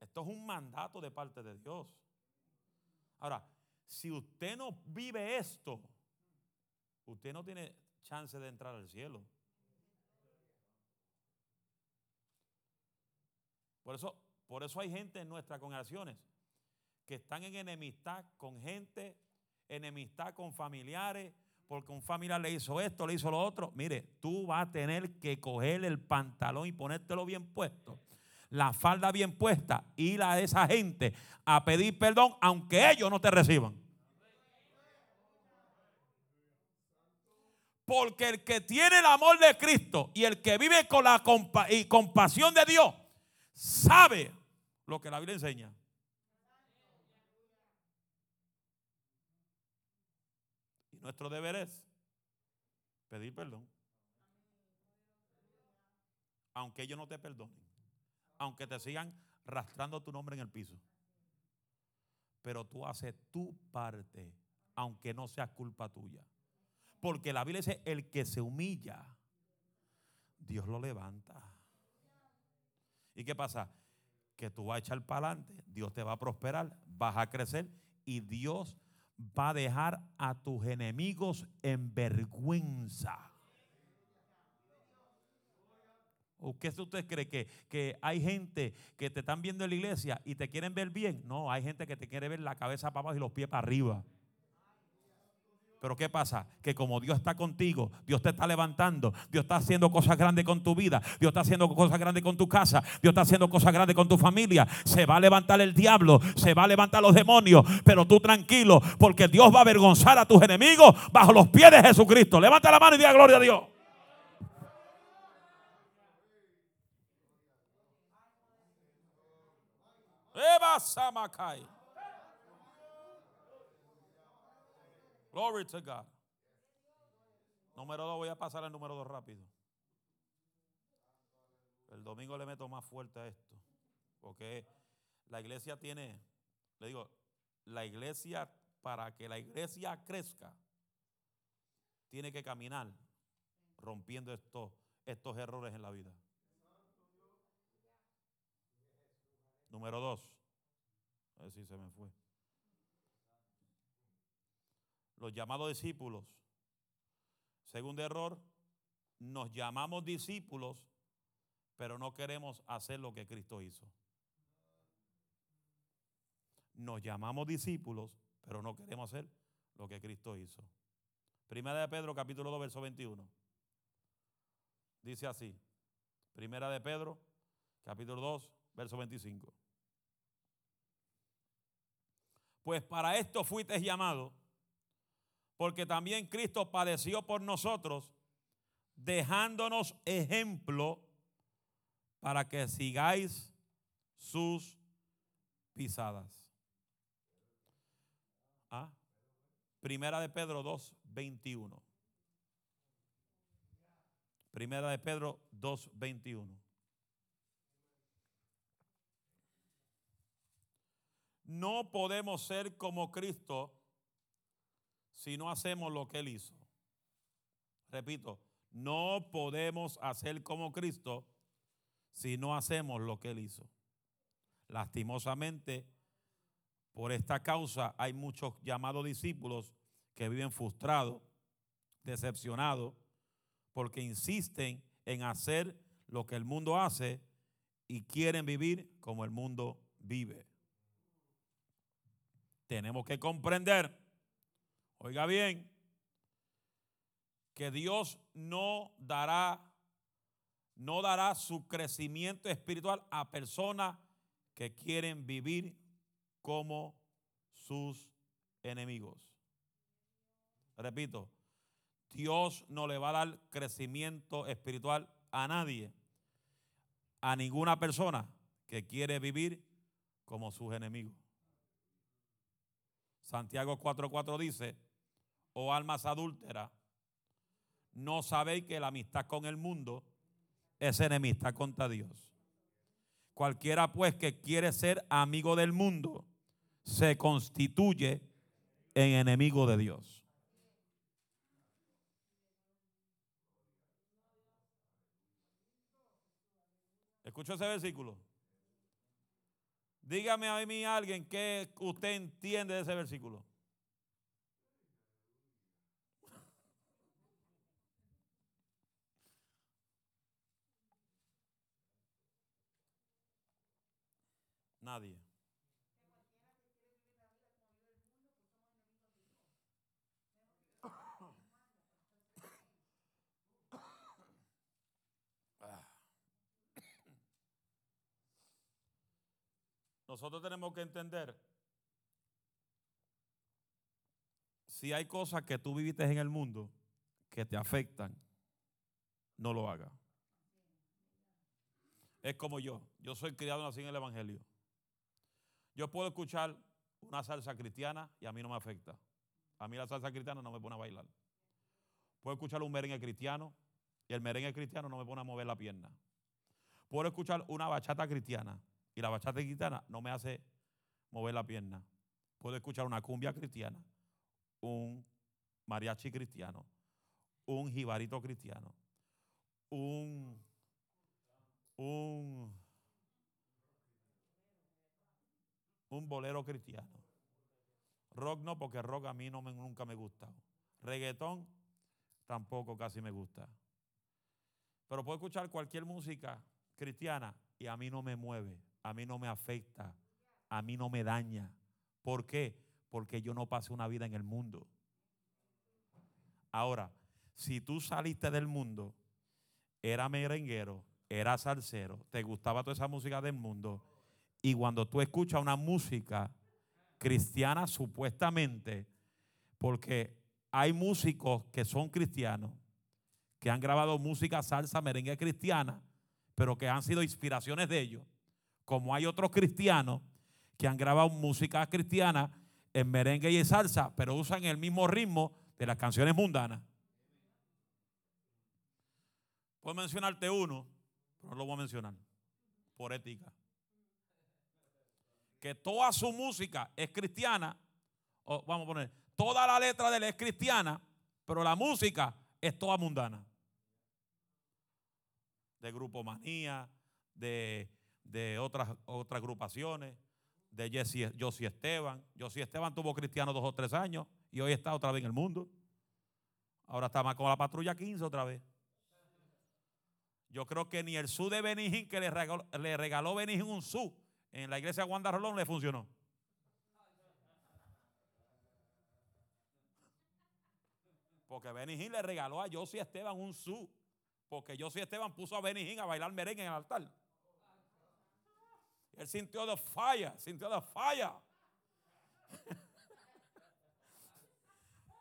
Esto es un mandato de parte de Dios. Ahora, si usted no vive esto, usted no tiene chance de entrar al cielo. Por eso, por eso hay gente en nuestras congregaciones que están en enemistad con gente, enemistad con familiares, porque un familiar le hizo esto, le hizo lo otro. Mire, tú vas a tener que coger el pantalón y ponértelo bien puesto, la falda bien puesta, ir a esa gente a pedir perdón, aunque ellos no te reciban. Porque el que tiene el amor de Cristo y el que vive con la y compasión de Dios, sabe lo que la Biblia enseña. Nuestro deber es pedir perdón. Aunque ellos no te perdonen. Aunque te sigan rastrando tu nombre en el piso. Pero tú haces tu parte, aunque no sea culpa tuya. Porque la Biblia dice, el que se humilla, Dios lo levanta. ¿Y qué pasa? Que tú vas a echar para adelante, Dios te va a prosperar, vas a crecer y Dios va a dejar a tus enemigos en vergüenza. ¿O qué usted cree? Que, que hay gente que te están viendo en la iglesia y te quieren ver bien. No, hay gente que te quiere ver la cabeza para abajo y los pies para arriba. Pero ¿qué pasa? Que como Dios está contigo, Dios te está levantando, Dios está haciendo cosas grandes con tu vida, Dios está haciendo cosas grandes con tu casa, Dios está haciendo cosas grandes con tu familia. Se va a levantar el diablo, se va a levantar los demonios, pero tú tranquilo, porque Dios va a avergonzar a tus enemigos bajo los pies de Jesucristo. Levanta la mano y diga gloria a Dios. Glory to God. Número dos, voy a pasar al número dos rápido. El domingo le meto más fuerte a esto. Porque la iglesia tiene, le digo, la iglesia, para que la iglesia crezca, tiene que caminar rompiendo estos, estos errores en la vida. Número dos. A ver si se me fue los llamados discípulos. Segundo error, nos llamamos discípulos, pero no queremos hacer lo que Cristo hizo. Nos llamamos discípulos, pero no queremos hacer lo que Cristo hizo. Primera de Pedro, capítulo 2, verso 21. Dice así. Primera de Pedro, capítulo 2, verso 25. Pues para esto fuiste llamado porque también Cristo padeció por nosotros, dejándonos ejemplo para que sigáis sus pisadas. ¿Ah? Primera de Pedro 2, 21. Primera de Pedro 2, 21. No podemos ser como Cristo si no hacemos lo que Él hizo. Repito, no podemos hacer como Cristo si no hacemos lo que Él hizo. Lastimosamente, por esta causa hay muchos llamados discípulos que viven frustrados, decepcionados, porque insisten en hacer lo que el mundo hace y quieren vivir como el mundo vive. Tenemos que comprender, oiga bien, que Dios no dará no dará su crecimiento espiritual a personas que quieren vivir como sus enemigos. Repito, Dios no le va a dar crecimiento espiritual a nadie, a ninguna persona que quiere vivir como sus enemigos. Santiago 4:4 dice, oh almas adúlteras, no sabéis que la amistad con el mundo es enemistad contra Dios. Cualquiera pues que quiere ser amigo del mundo se constituye en enemigo de Dios. ¿Escuchó ese versículo? Dígame a mí alguien que usted entiende de ese versículo. Nadie. Nosotros tenemos que entender si hay cosas que tú viviste en el mundo que te afectan, no lo hagas. Es como yo. Yo soy criado así en el Evangelio. Yo puedo escuchar una salsa cristiana y a mí no me afecta. A mí la salsa cristiana no me pone a bailar. Puedo escuchar un merengue cristiano y el merengue cristiano no me pone a mover la pierna. Puedo escuchar una bachata cristiana y la bachata cristiana no me hace mover la pierna. Puedo escuchar una cumbia cristiana, un mariachi cristiano, un jibarito cristiano, un, un, un bolero cristiano. Rock no, porque rock a mí nunca me gusta. Reggaetón tampoco casi me gusta. Pero puedo escuchar cualquier música cristiana y a mí no me mueve a mí no me afecta, a mí no me daña. ¿Por qué? Porque yo no pasé una vida en el mundo. Ahora, si tú saliste del mundo, era merenguero, era salsero, te gustaba toda esa música del mundo, y cuando tú escuchas una música cristiana supuestamente, porque hay músicos que son cristianos, que han grabado música salsa, merengue cristiana, pero que han sido inspiraciones de ellos como hay otros cristianos que han grabado música cristiana en merengue y en salsa, pero usan el mismo ritmo de las canciones mundanas. Puedo mencionarte uno, pero no lo voy a mencionar, por ética. Que toda su música es cristiana, vamos a poner, toda la letra de él es cristiana, pero la música es toda mundana. De Grupo Manía, de de otras, otras agrupaciones, de Jesse, Esteban. Josie Esteban tuvo cristiano dos o tres años y hoy está otra vez en el mundo. Ahora está más con la patrulla 15 otra vez. Yo creo que ni el su de Benijín que le regaló, le un su en la iglesia de Wanda Rolón le funcionó. Porque Benijín le regaló a Josie Esteban un su. Porque Josie Esteban puso a Benijín a bailar merengue en el altar. Él sintió de falla, sintió de falla.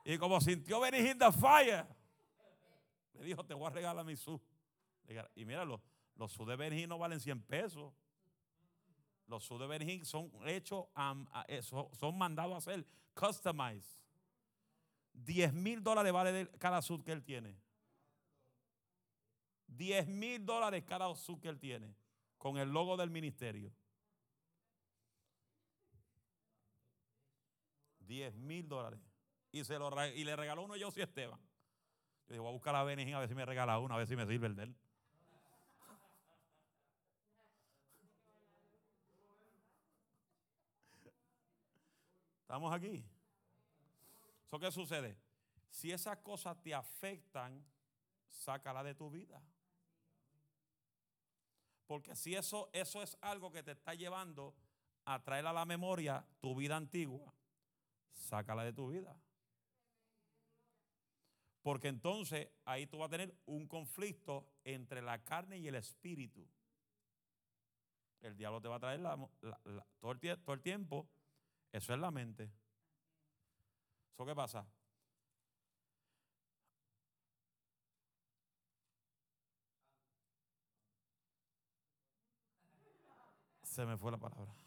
y como sintió Benigín de falla, Le dijo, te voy a regalar mi su. Y míralo, los su de Benjín no valen 100 pesos. Los su de Benjín son hechos, eh, son mandados a hacer customized. 10 mil dólares vale cada sud que él tiene. 10 mil dólares cada sud que él tiene. Con el logo del ministerio. 10 mil dólares. Y, se lo, y le regaló uno yo y Esteban. Yo digo, voy a buscar a Benjín a ver si me regala uno, a ver si me sirve el de él. ¿Estamos aquí? ¿Eso qué sucede? Si esas cosas te afectan, sácala de tu vida. Porque si eso, eso es algo que te está llevando a traer a la memoria tu vida antigua, sácala de tu vida. Porque entonces ahí tú vas a tener un conflicto entre la carne y el espíritu. El diablo te va a traer todo, el, todo el tiempo. Eso es la mente. ¿Eso qué pasa? Se me fue la palabra.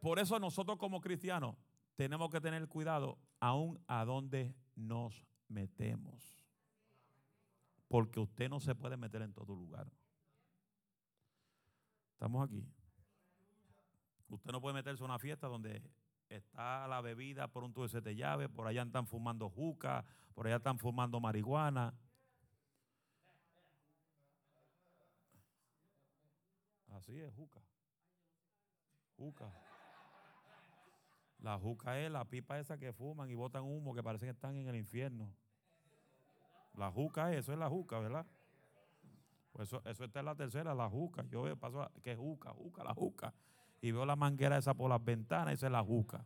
Por eso nosotros como cristianos tenemos que tener cuidado aún a dónde nos metemos. Porque usted no se puede meter en todo lugar. Estamos aquí. Usted no puede meterse a una fiesta donde está la bebida por un tubo de llave, por allá están fumando juca, por allá están fumando marihuana. Así es, juca. La juca es la pipa esa que fuman y botan humo que parece que están en el infierno. La juca es, eso es la juca, ¿verdad? Pues eso, eso está en la tercera, la juca. Yo veo, paso, que juca, juca, la juca. Y veo la manguera esa por las ventanas, esa es la juca.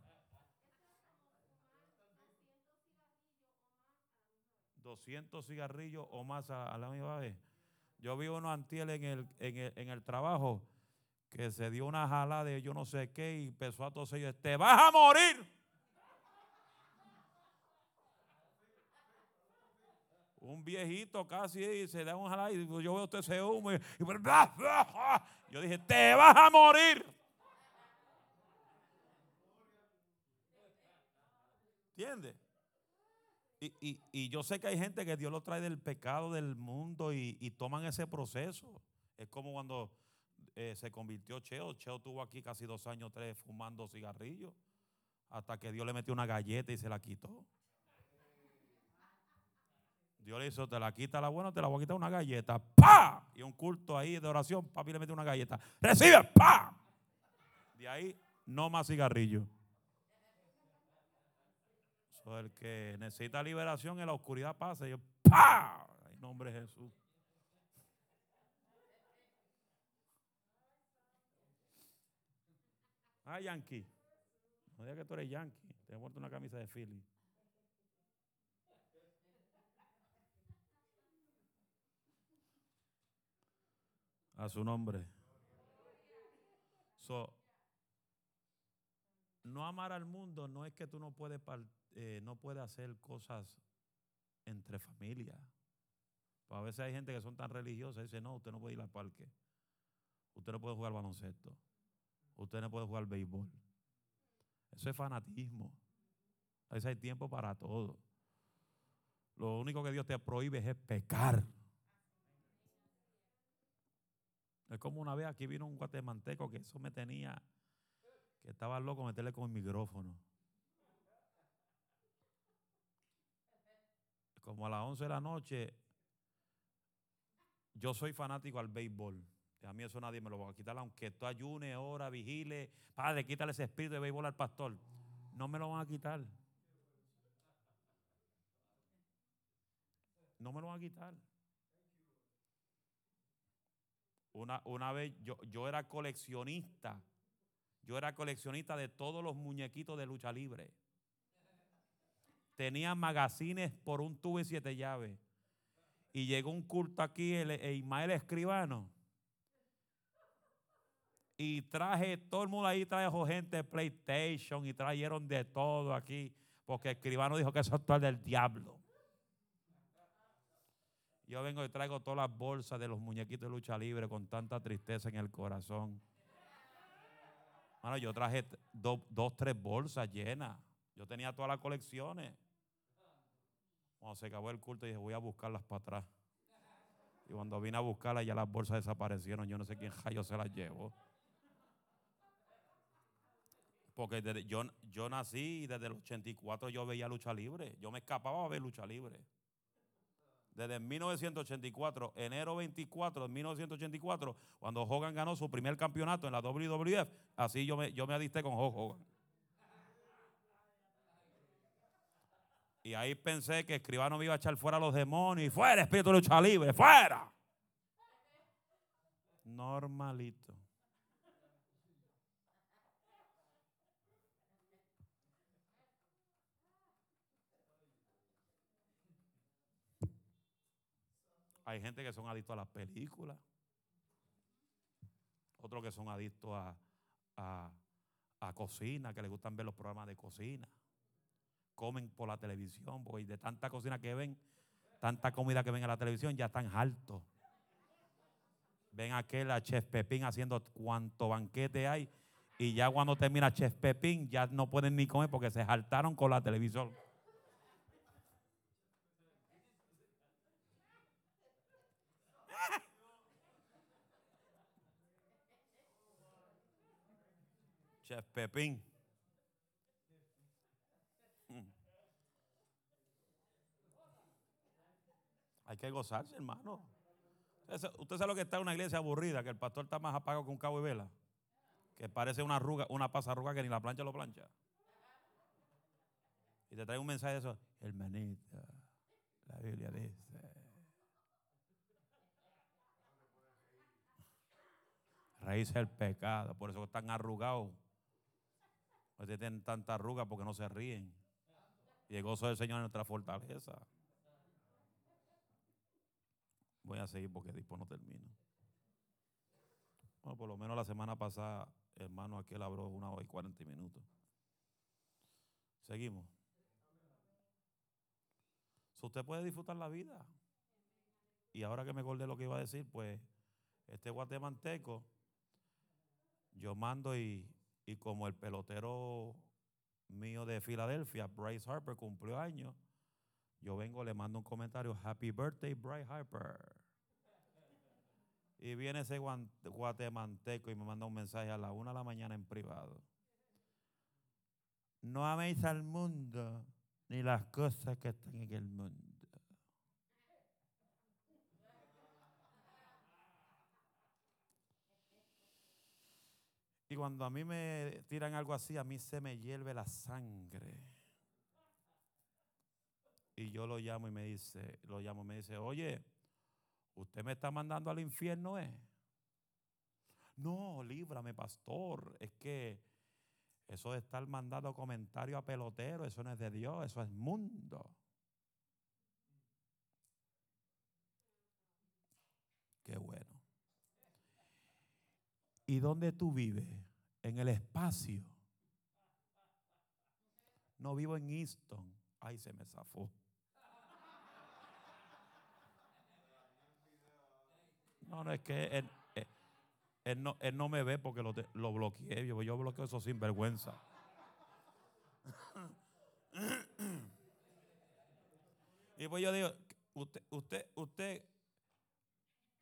200 cigarrillos o más a, la misma vez. Yo vi uno antiel en el, en el, en el trabajo que se dio una jala de yo no sé qué y empezó a toser y te vas a morir. un viejito casi se da un jalá y yo veo usted ese humo y, yo dije, te vas a morir. ¿Entiendes? Y, yo sé que hay gente que Dios lo trae del pecado del mundo y, toman ese proceso. Es como cuando eh, se convirtió Cheo. Cheo tuvo aquí casi dos años, tres, fumando cigarrillos. Hasta que Dios le metió una galleta y se la quitó. Dios le hizo, te la quita la buena, te la voy a quitar una galleta. ¡Pa! Y un culto ahí de oración, papi le mete una galleta. Recibe, ¡pa! De ahí, no más cigarrillo. el que necesita liberación en la oscuridad pasa. Y ¡pa! En nombre de Jesús. Ah, Yankee. No digas que tú eres Yankee. Te he puesto una camisa de Philly. A su nombre. no amar al mundo no es que tú no puedes, eh, no puedes hacer cosas entre familias. Pues a veces hay gente que son tan religiosas y dice, no, usted no puede ir al parque. Usted no puede jugar baloncesto. Usted no puede jugar béisbol. Eso es fanatismo. A hay tiempo para todo. Lo único que Dios te prohíbe es pecar. Es como una vez aquí vino un guatemalteco que eso me tenía, que estaba loco meterle con el micrófono. Como a las 11 de la noche, yo soy fanático al béisbol. A mí eso nadie me lo va a quitar, aunque tú ayunes, ora, vigile. Padre, quítale ese espíritu de béisbol al pastor. No me lo van a quitar. No me lo van a quitar. Una, una vez yo, yo era coleccionista. Yo era coleccionista de todos los muñequitos de lucha libre. Tenía magazines por un tubo y siete llaves. Y llegó un culto aquí, el, Ismael Escribano. Y traje, todo el mundo ahí trajo gente de PlayStation y trajeron de todo aquí, porque el escribano dijo que eso es del diablo. Yo vengo y traigo todas las bolsas de los muñequitos de lucha libre con tanta tristeza en el corazón. Bueno, yo traje dos, tres bolsas llenas. Yo tenía todas las colecciones. Cuando se acabó el culto, dije, voy a buscarlas para atrás. Y cuando vine a buscarlas, ya las bolsas desaparecieron. Yo no sé quién yo se las llevo. Porque yo, yo nací y desde el 84 yo veía lucha libre. Yo me escapaba a ver lucha libre. Desde 1984, enero 24 de 1984, cuando Hogan ganó su primer campeonato en la WWF, así yo me, yo me adisté con Hogan. Y ahí pensé que Escribano me iba a echar fuera a los demonios fuera espíritu de lucha libre, fuera. Normalito. Hay gente que son adictos a las películas. Otros que son adictos a, a, cocina, que les gustan ver los programas de cocina. Comen por la televisión, porque de tanta cocina que ven, tanta comida que ven en la televisión, ya están altos. Ven aquel a Chef Pepín haciendo cuanto banquete hay. Y ya cuando termina Chef Pepín, ya no pueden ni comer porque se saltaron con la televisión. Chef Pepín. Mm. Hay que gozarse, hermano. Usted sabe lo que está en una iglesia aburrida, que el pastor está más apagado que un cabo de vela. Que parece una arruga, una pasarruga que ni la plancha lo plancha. Y te trae un mensaje de eso. Hermanita, la Biblia dice. Raíz el pecado. Por eso están arrugados. Ustedes tienen tanta arruga porque no se ríen. Y el gozo del Señor es nuestra fortaleza. Voy a seguir porque después no termino. Bueno, por lo menos la semana pasada, hermano, aquel habló una hora y cuarenta minutos. Seguimos. usted puede disfrutar la vida. Y ahora que me acordé lo que iba a decir, pues este guatemalteco, yo mando y y como el pelotero mío de Filadelfia, Bryce Harper, cumplió años, yo vengo, le mando un comentario, Happy Birthday, Bryce Harper. Y viene ese guatemalteco y me manda un mensaje a la una de la mañana en privado. No améis al mundo ni las cosas que están en el mundo. Y cuando a mí me tiran algo así, a mí se me hierve la sangre. Y yo lo llamo y me dice, lo llamo y me dice, oye, ¿usted me está mandando al infierno, eh? No, líbrame, pastor. Es que eso de estar mandando comentarios a pelotero, eso no es de Dios, eso es mundo. Qué bueno. ¿Y dónde tú vives? En el espacio. No vivo en Easton. Ay, se me zafó. No, no, es que él, no, él no, me ve porque lo, lo bloqueé. Yo, yo bloqueo eso sin vergüenza. Y pues yo digo, usted, usted, usted,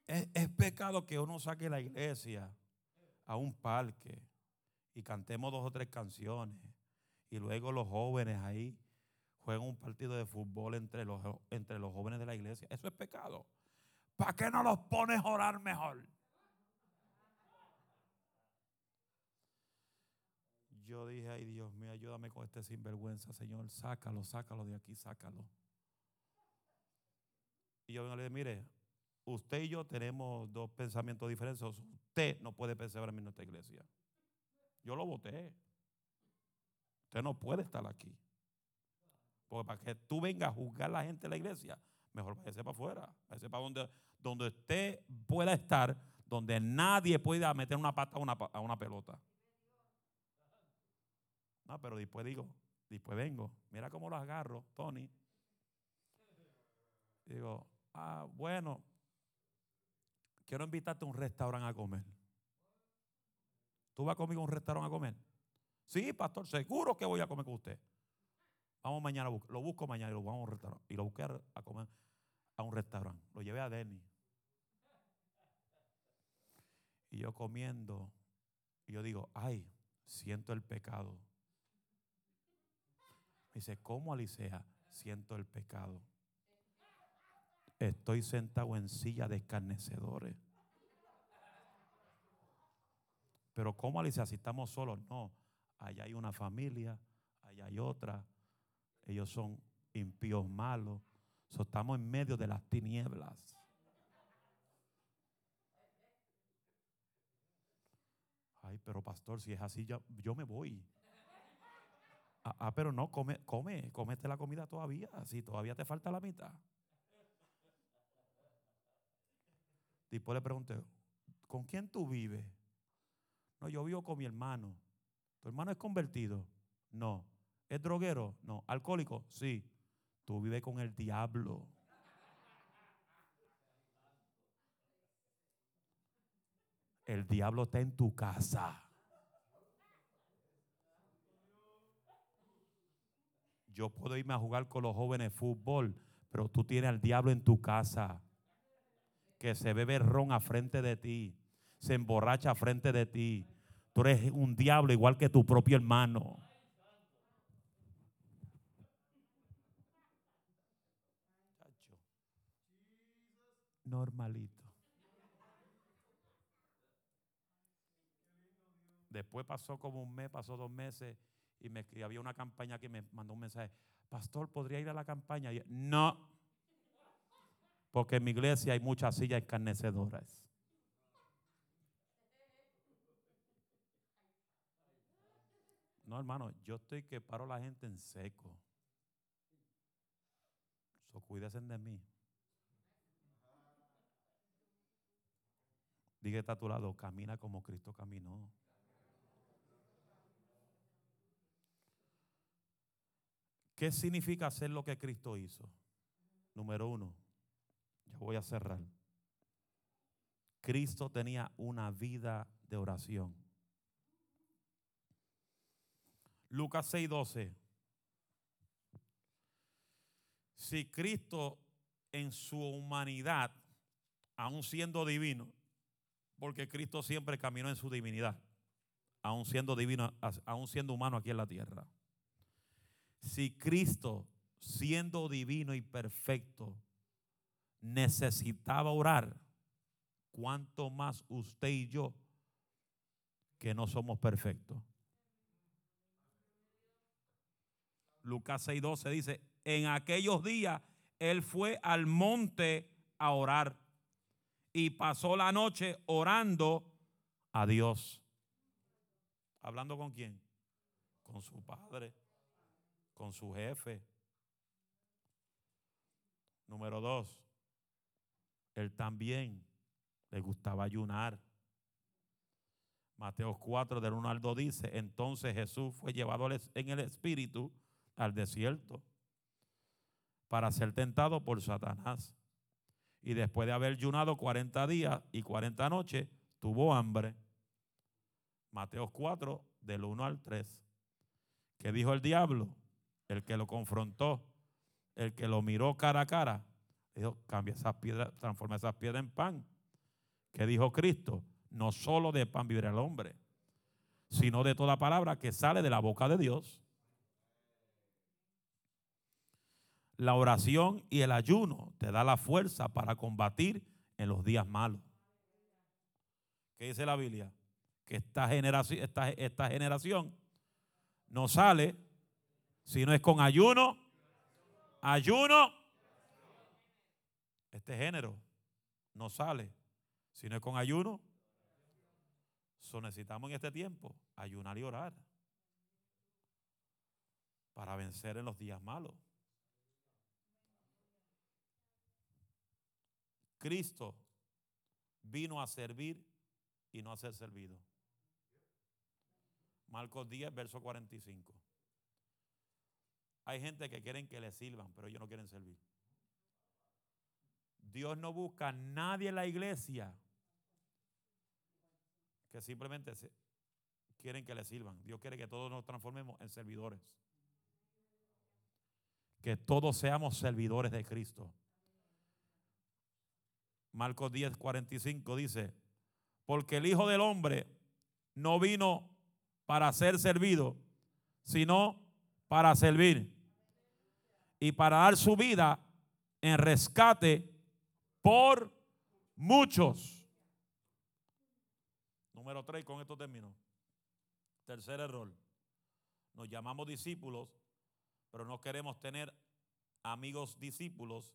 es, es pecado que uno saque la iglesia a un parque y cantemos dos o tres canciones y luego los jóvenes ahí juegan un partido de fútbol entre los, entre los jóvenes de la iglesia. Eso es pecado. ¿Para qué no los pones a orar mejor? Yo dije, ay Dios mío, ayúdame con este sinvergüenza, Señor, sácalo, sácalo de aquí, sácalo. Y yo le dije, mire, usted y yo tenemos dos pensamientos diferentes. Usted no puede perseverar en nuestra iglesia. Yo lo voté. Usted no puede estar aquí. Porque para que tú vengas a juzgar a la gente de la iglesia, mejor váyase para afuera. Váyase para donde, donde usted pueda estar, donde nadie pueda meter una pata a una, a una pelota. No, pero después digo, después vengo, mira cómo lo agarro, Tony. Digo, ah, bueno, quiero invitarte a un restaurante a comer. ¿Tú vas conmigo a un restaurante a comer? Sí, pastor, seguro que voy a comer con usted. Vamos mañana, lo busco mañana y lo vamos a un restaurante. Y lo busqué a comer a un restaurante. Lo llevé a Denny. Y yo comiendo, y yo digo, ay, siento el pecado. Me dice, ¿cómo Alicia? Siento el pecado. Estoy sentado en silla de escarnecedores. Pero ¿cómo Alicia? Si estamos solos, no. Allá hay una familia, allá hay otra. Ellos son impíos malos. estamos en medio de las tinieblas. Ay, pero pastor, si es así, yo, yo me voy. Ah, ah, pero no, come, come, comete la comida todavía, si todavía te falta la mitad. Después le pregunté, ¿con quién tú vives? No, yo vivo con mi hermano. ¿Tu hermano es convertido? No. ¿Es droguero? No. ¿Alcohólico? Sí. Tú vives con el diablo. El diablo está en tu casa. Yo puedo irme a jugar con los jóvenes fútbol, pero tú tienes al diablo en tu casa. Que se bebe ron a frente de ti, se emborracha frente de ti. Tú eres un diablo igual que tu propio hermano. Normalito. Después pasó como un mes, pasó dos meses y me había una campaña que me mandó un mensaje, pastor, ¿podría ir a la campaña? Y no, porque en mi iglesia hay muchas sillas escarnecedoras. No, hermano, yo estoy que paro la gente en seco. So, cuídense de mí. Diga está a tu lado, camina como Cristo caminó. ¿Qué significa hacer lo que Cristo hizo? Número uno, ya voy a cerrar. Cristo tenía una vida de oración. Lucas 6:12. Si Cristo en su humanidad, aún siendo divino, porque Cristo siempre caminó en su divinidad, aún siendo divino, aún siendo humano aquí en la tierra si Cristo, siendo divino y perfecto, necesitaba orar, ¿cuánto más usted y yo que no somos perfectos? Lucas 6:12 dice, en aquellos días él fue al monte a orar y pasó la noche orando a Dios. ¿Hablando con quién? Con su padre con su jefe. Número dos, él también le gustaba ayunar. Mateo 4 del 1 al 2 dice, entonces Jesús fue llevado en el espíritu al desierto para ser tentado por Satanás. Y después de haber ayunado 40 días y 40 noches, tuvo hambre. Mateo 4 del 1 al 3. ¿Qué dijo el diablo? el que lo confrontó, el que lo miró cara a cara, dijo, cambia esas piedras, transforma esas piedras en pan. Que dijo Cristo, no solo de pan vivirá el hombre, sino de toda palabra que sale de la boca de Dios. La oración y el ayuno te da la fuerza para combatir en los días malos. ¿Qué dice la Biblia? Que esta generación, esta, esta generación no sale si no es con ayuno, ayuno, este género no sale. Si no es con ayuno, so necesitamos en este tiempo ayunar y orar para vencer en los días malos. Cristo vino a servir y no a ser servido. Marcos 10, verso 45. Hay gente que quieren que le sirvan, pero ellos no quieren servir. Dios no busca a nadie en la iglesia que simplemente quieren que le sirvan. Dios quiere que todos nos transformemos en servidores. Que todos seamos servidores de Cristo. Marcos 10, 45 dice, porque el Hijo del Hombre no vino para ser servido, sino para servir y para dar su vida en rescate por muchos. Número 3, con esto termino. Tercer error. Nos llamamos discípulos, pero no queremos tener amigos discípulos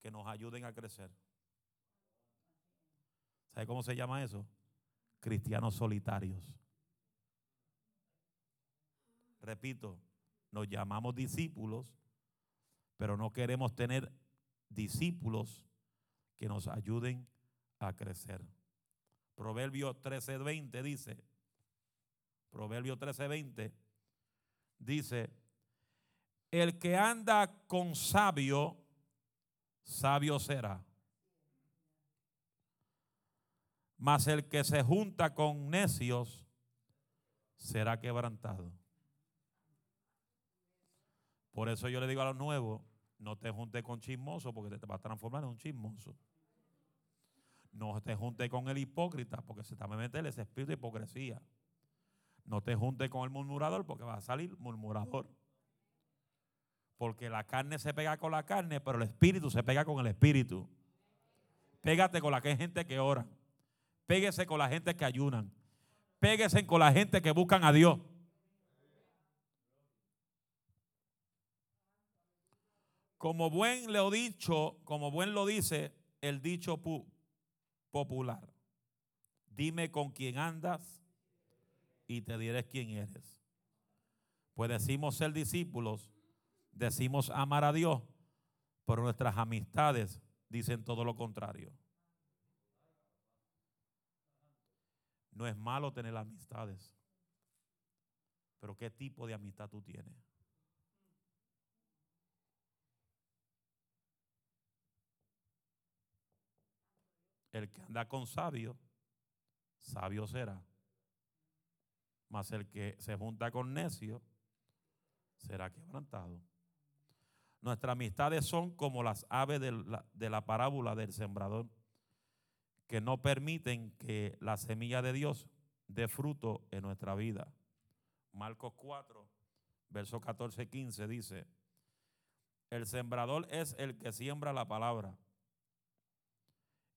que nos ayuden a crecer. ¿Sabe cómo se llama eso? Cristianos solitarios. Repito, nos llamamos discípulos, pero no queremos tener discípulos que nos ayuden a crecer. Proverbio 13:20 dice, Proverbio 13:20 dice, el que anda con sabio, sabio será. Mas el que se junta con necios será quebrantado. Por eso yo le digo a los nuevos, no te juntes con chismoso porque te va a transformar en un chismoso. No te juntes con el hipócrita porque se te va a meter ese espíritu de hipocresía. No te juntes con el murmurador porque va a salir murmurador. Porque la carne se pega con la carne, pero el espíritu se pega con el espíritu. Pégate con la gente que ora. Péguese con la gente que ayunan. Péguese con la gente que buscan a Dios. Como buen lo dicho, como buen lo dice el dicho popular. Dime con quién andas y te diré quién eres. Pues decimos ser discípulos, decimos amar a Dios, pero nuestras amistades dicen todo lo contrario. No es malo tener amistades, pero ¿qué tipo de amistad tú tienes? El que anda con sabio, sabio será. Mas el que se junta con necio, será quebrantado. Nuestras amistades son como las aves de la, de la parábola del sembrador, que no permiten que la semilla de Dios dé fruto en nuestra vida. Marcos 4, verso 14 y 15 dice, el sembrador es el que siembra la palabra.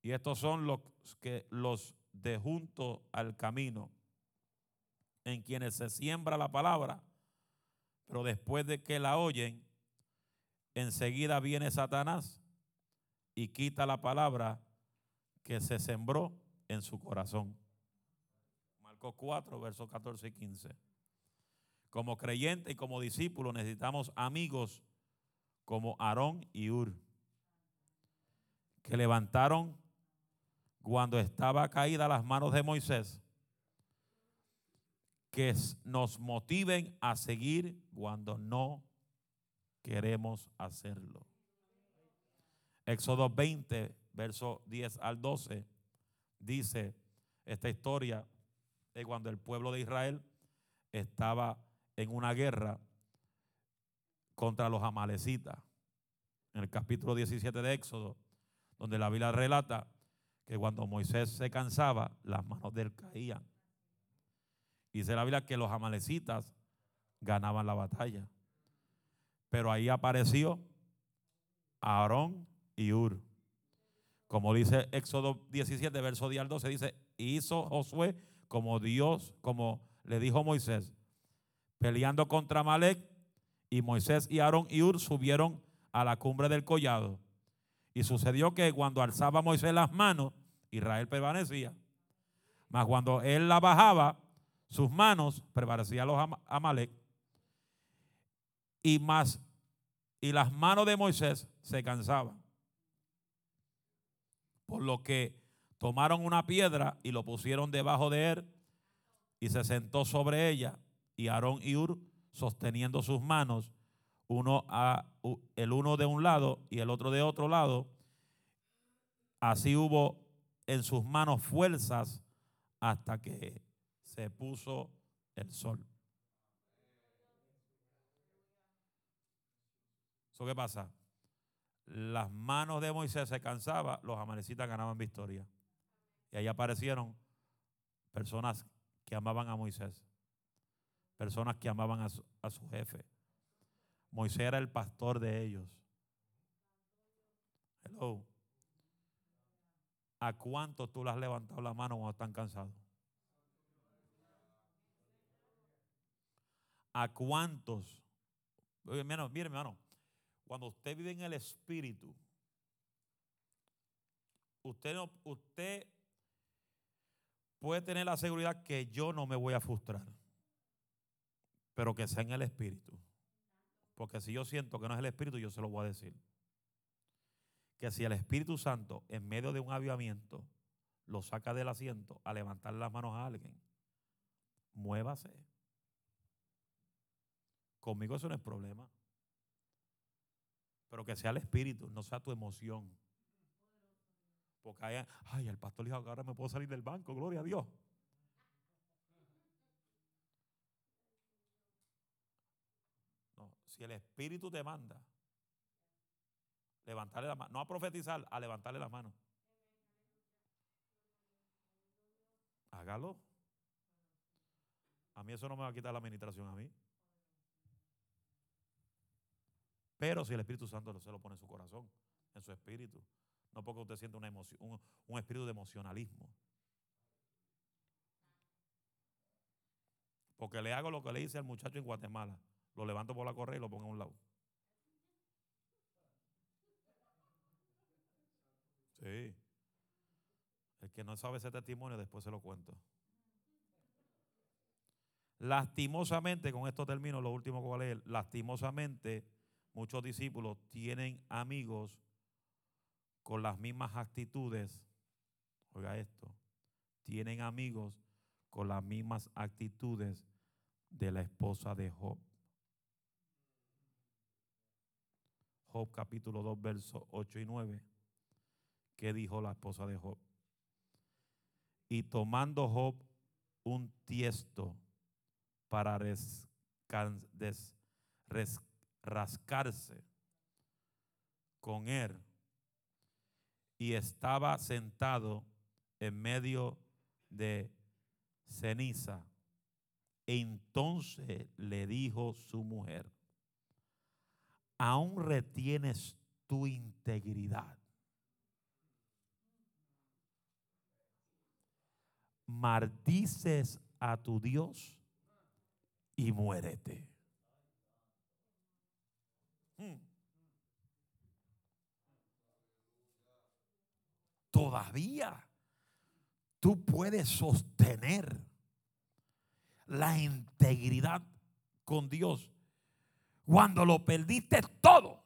Y estos son los que los de junto al camino, en quienes se siembra la palabra, pero después de que la oyen, enseguida viene Satanás y quita la palabra que se sembró en su corazón. Marcos 4, versos 14 y 15. Como creyente y como discípulo necesitamos amigos como Aarón y Ur, que levantaron cuando estaba caída las manos de Moisés, que nos motiven a seguir cuando no queremos hacerlo. Éxodo 20, verso 10 al 12, dice esta historia de cuando el pueblo de Israel estaba en una guerra contra los amalecitas. En el capítulo 17 de Éxodo, donde la Biblia relata que cuando Moisés se cansaba, las manos de él caían. Dice la Biblia que los amalecitas ganaban la batalla. Pero ahí apareció Aarón y Ur. Como dice Éxodo 17, verso 10 al 12, dice, hizo Josué como Dios, como le dijo Moisés, peleando contra Malek, y Moisés y Aarón y Ur subieron a la cumbre del collado. Y sucedió que cuando alzaba Moisés las manos, Israel permanecía. Mas cuando él la bajaba, sus manos prevalecían los Amalek. Y más, y las manos de Moisés se cansaban. Por lo que Tomaron una piedra y lo pusieron debajo de él y se sentó sobre ella. Y Aarón y Ur sosteniendo sus manos, uno a, el uno de un lado y el otro de otro lado. Así hubo en sus manos fuerzas hasta que se puso el sol. ¿Eso qué pasa? Las manos de Moisés se cansaban, los amanecitas ganaban victoria. Y ahí aparecieron personas que amaban a Moisés, personas que amaban a su, a su jefe. Moisés era el pastor de ellos. Hello. ¿A cuántos tú le has levantado la mano cuando están cansados? ¿A cuántos? Mire, mire, hermano, cuando usted vive en el Espíritu, usted, puede tener la seguridad que yo no me voy a frustrar, pero que sea en el Espíritu. Porque si yo siento que no es el Espíritu, yo se lo voy a decir. Que si el Espíritu Santo, en medio de un avivamiento, lo saca del asiento a levantar las manos a alguien, muévase. Conmigo eso no es problema. Pero que sea el espíritu, no sea tu emoción. Porque hay, ay, el pastor dijo que ahora me puedo salir del banco, gloria a Dios. No, si el espíritu te manda, levantarle la mano, no a profetizar, a levantarle la mano. Hágalo. A mí eso no me va a quitar la administración a mí. Pero si el Espíritu Santo se lo pone en su corazón, en su espíritu, no porque usted sienta una emoción, un, espíritu de emocionalismo. Porque le hago lo que le hice al muchacho en Guatemala. Lo levanto por la correa y lo pongo a un lado. Sí. El que no sabe ese testimonio, después se lo cuento. Lastimosamente, con esto termino, lo último que voy a leer. Lastimosamente, muchos discípulos tienen amigos con las mismas actitudes. Oiga esto. Tienen amigos con las mismas actitudes de la esposa de Job. Job capítulo 2, versos 8 y 9. ¿Qué dijo la esposa de Job? Y tomando Job un tiesto para rascarse con él y estaba sentado en medio de ceniza. Entonces le dijo su mujer, aún retienes tu integridad. Maldices a tu Dios y muérete. Hmm. Todavía tú puedes sostener la integridad con Dios cuando lo perdiste todo.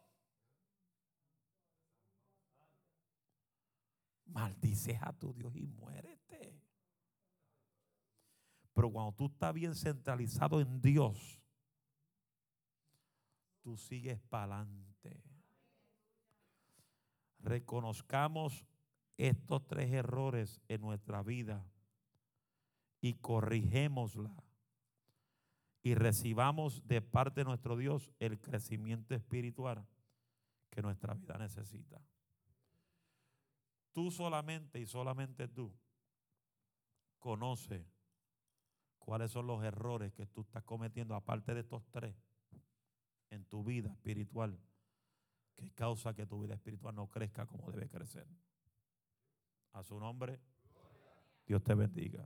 Maldices a tu Dios y muérete. Pero cuando tú estás bien centralizado en Dios, tú sigues para adelante. Reconozcamos estos tres errores en nuestra vida y corrigémosla y recibamos de parte de nuestro Dios el crecimiento espiritual que nuestra vida necesita. Tú solamente y solamente tú conoces cuáles son los errores que tú estás cometiendo aparte de estos tres en tu vida espiritual que causa que tu vida espiritual no crezca como debe crecer. A su nombre, Dios te bendiga.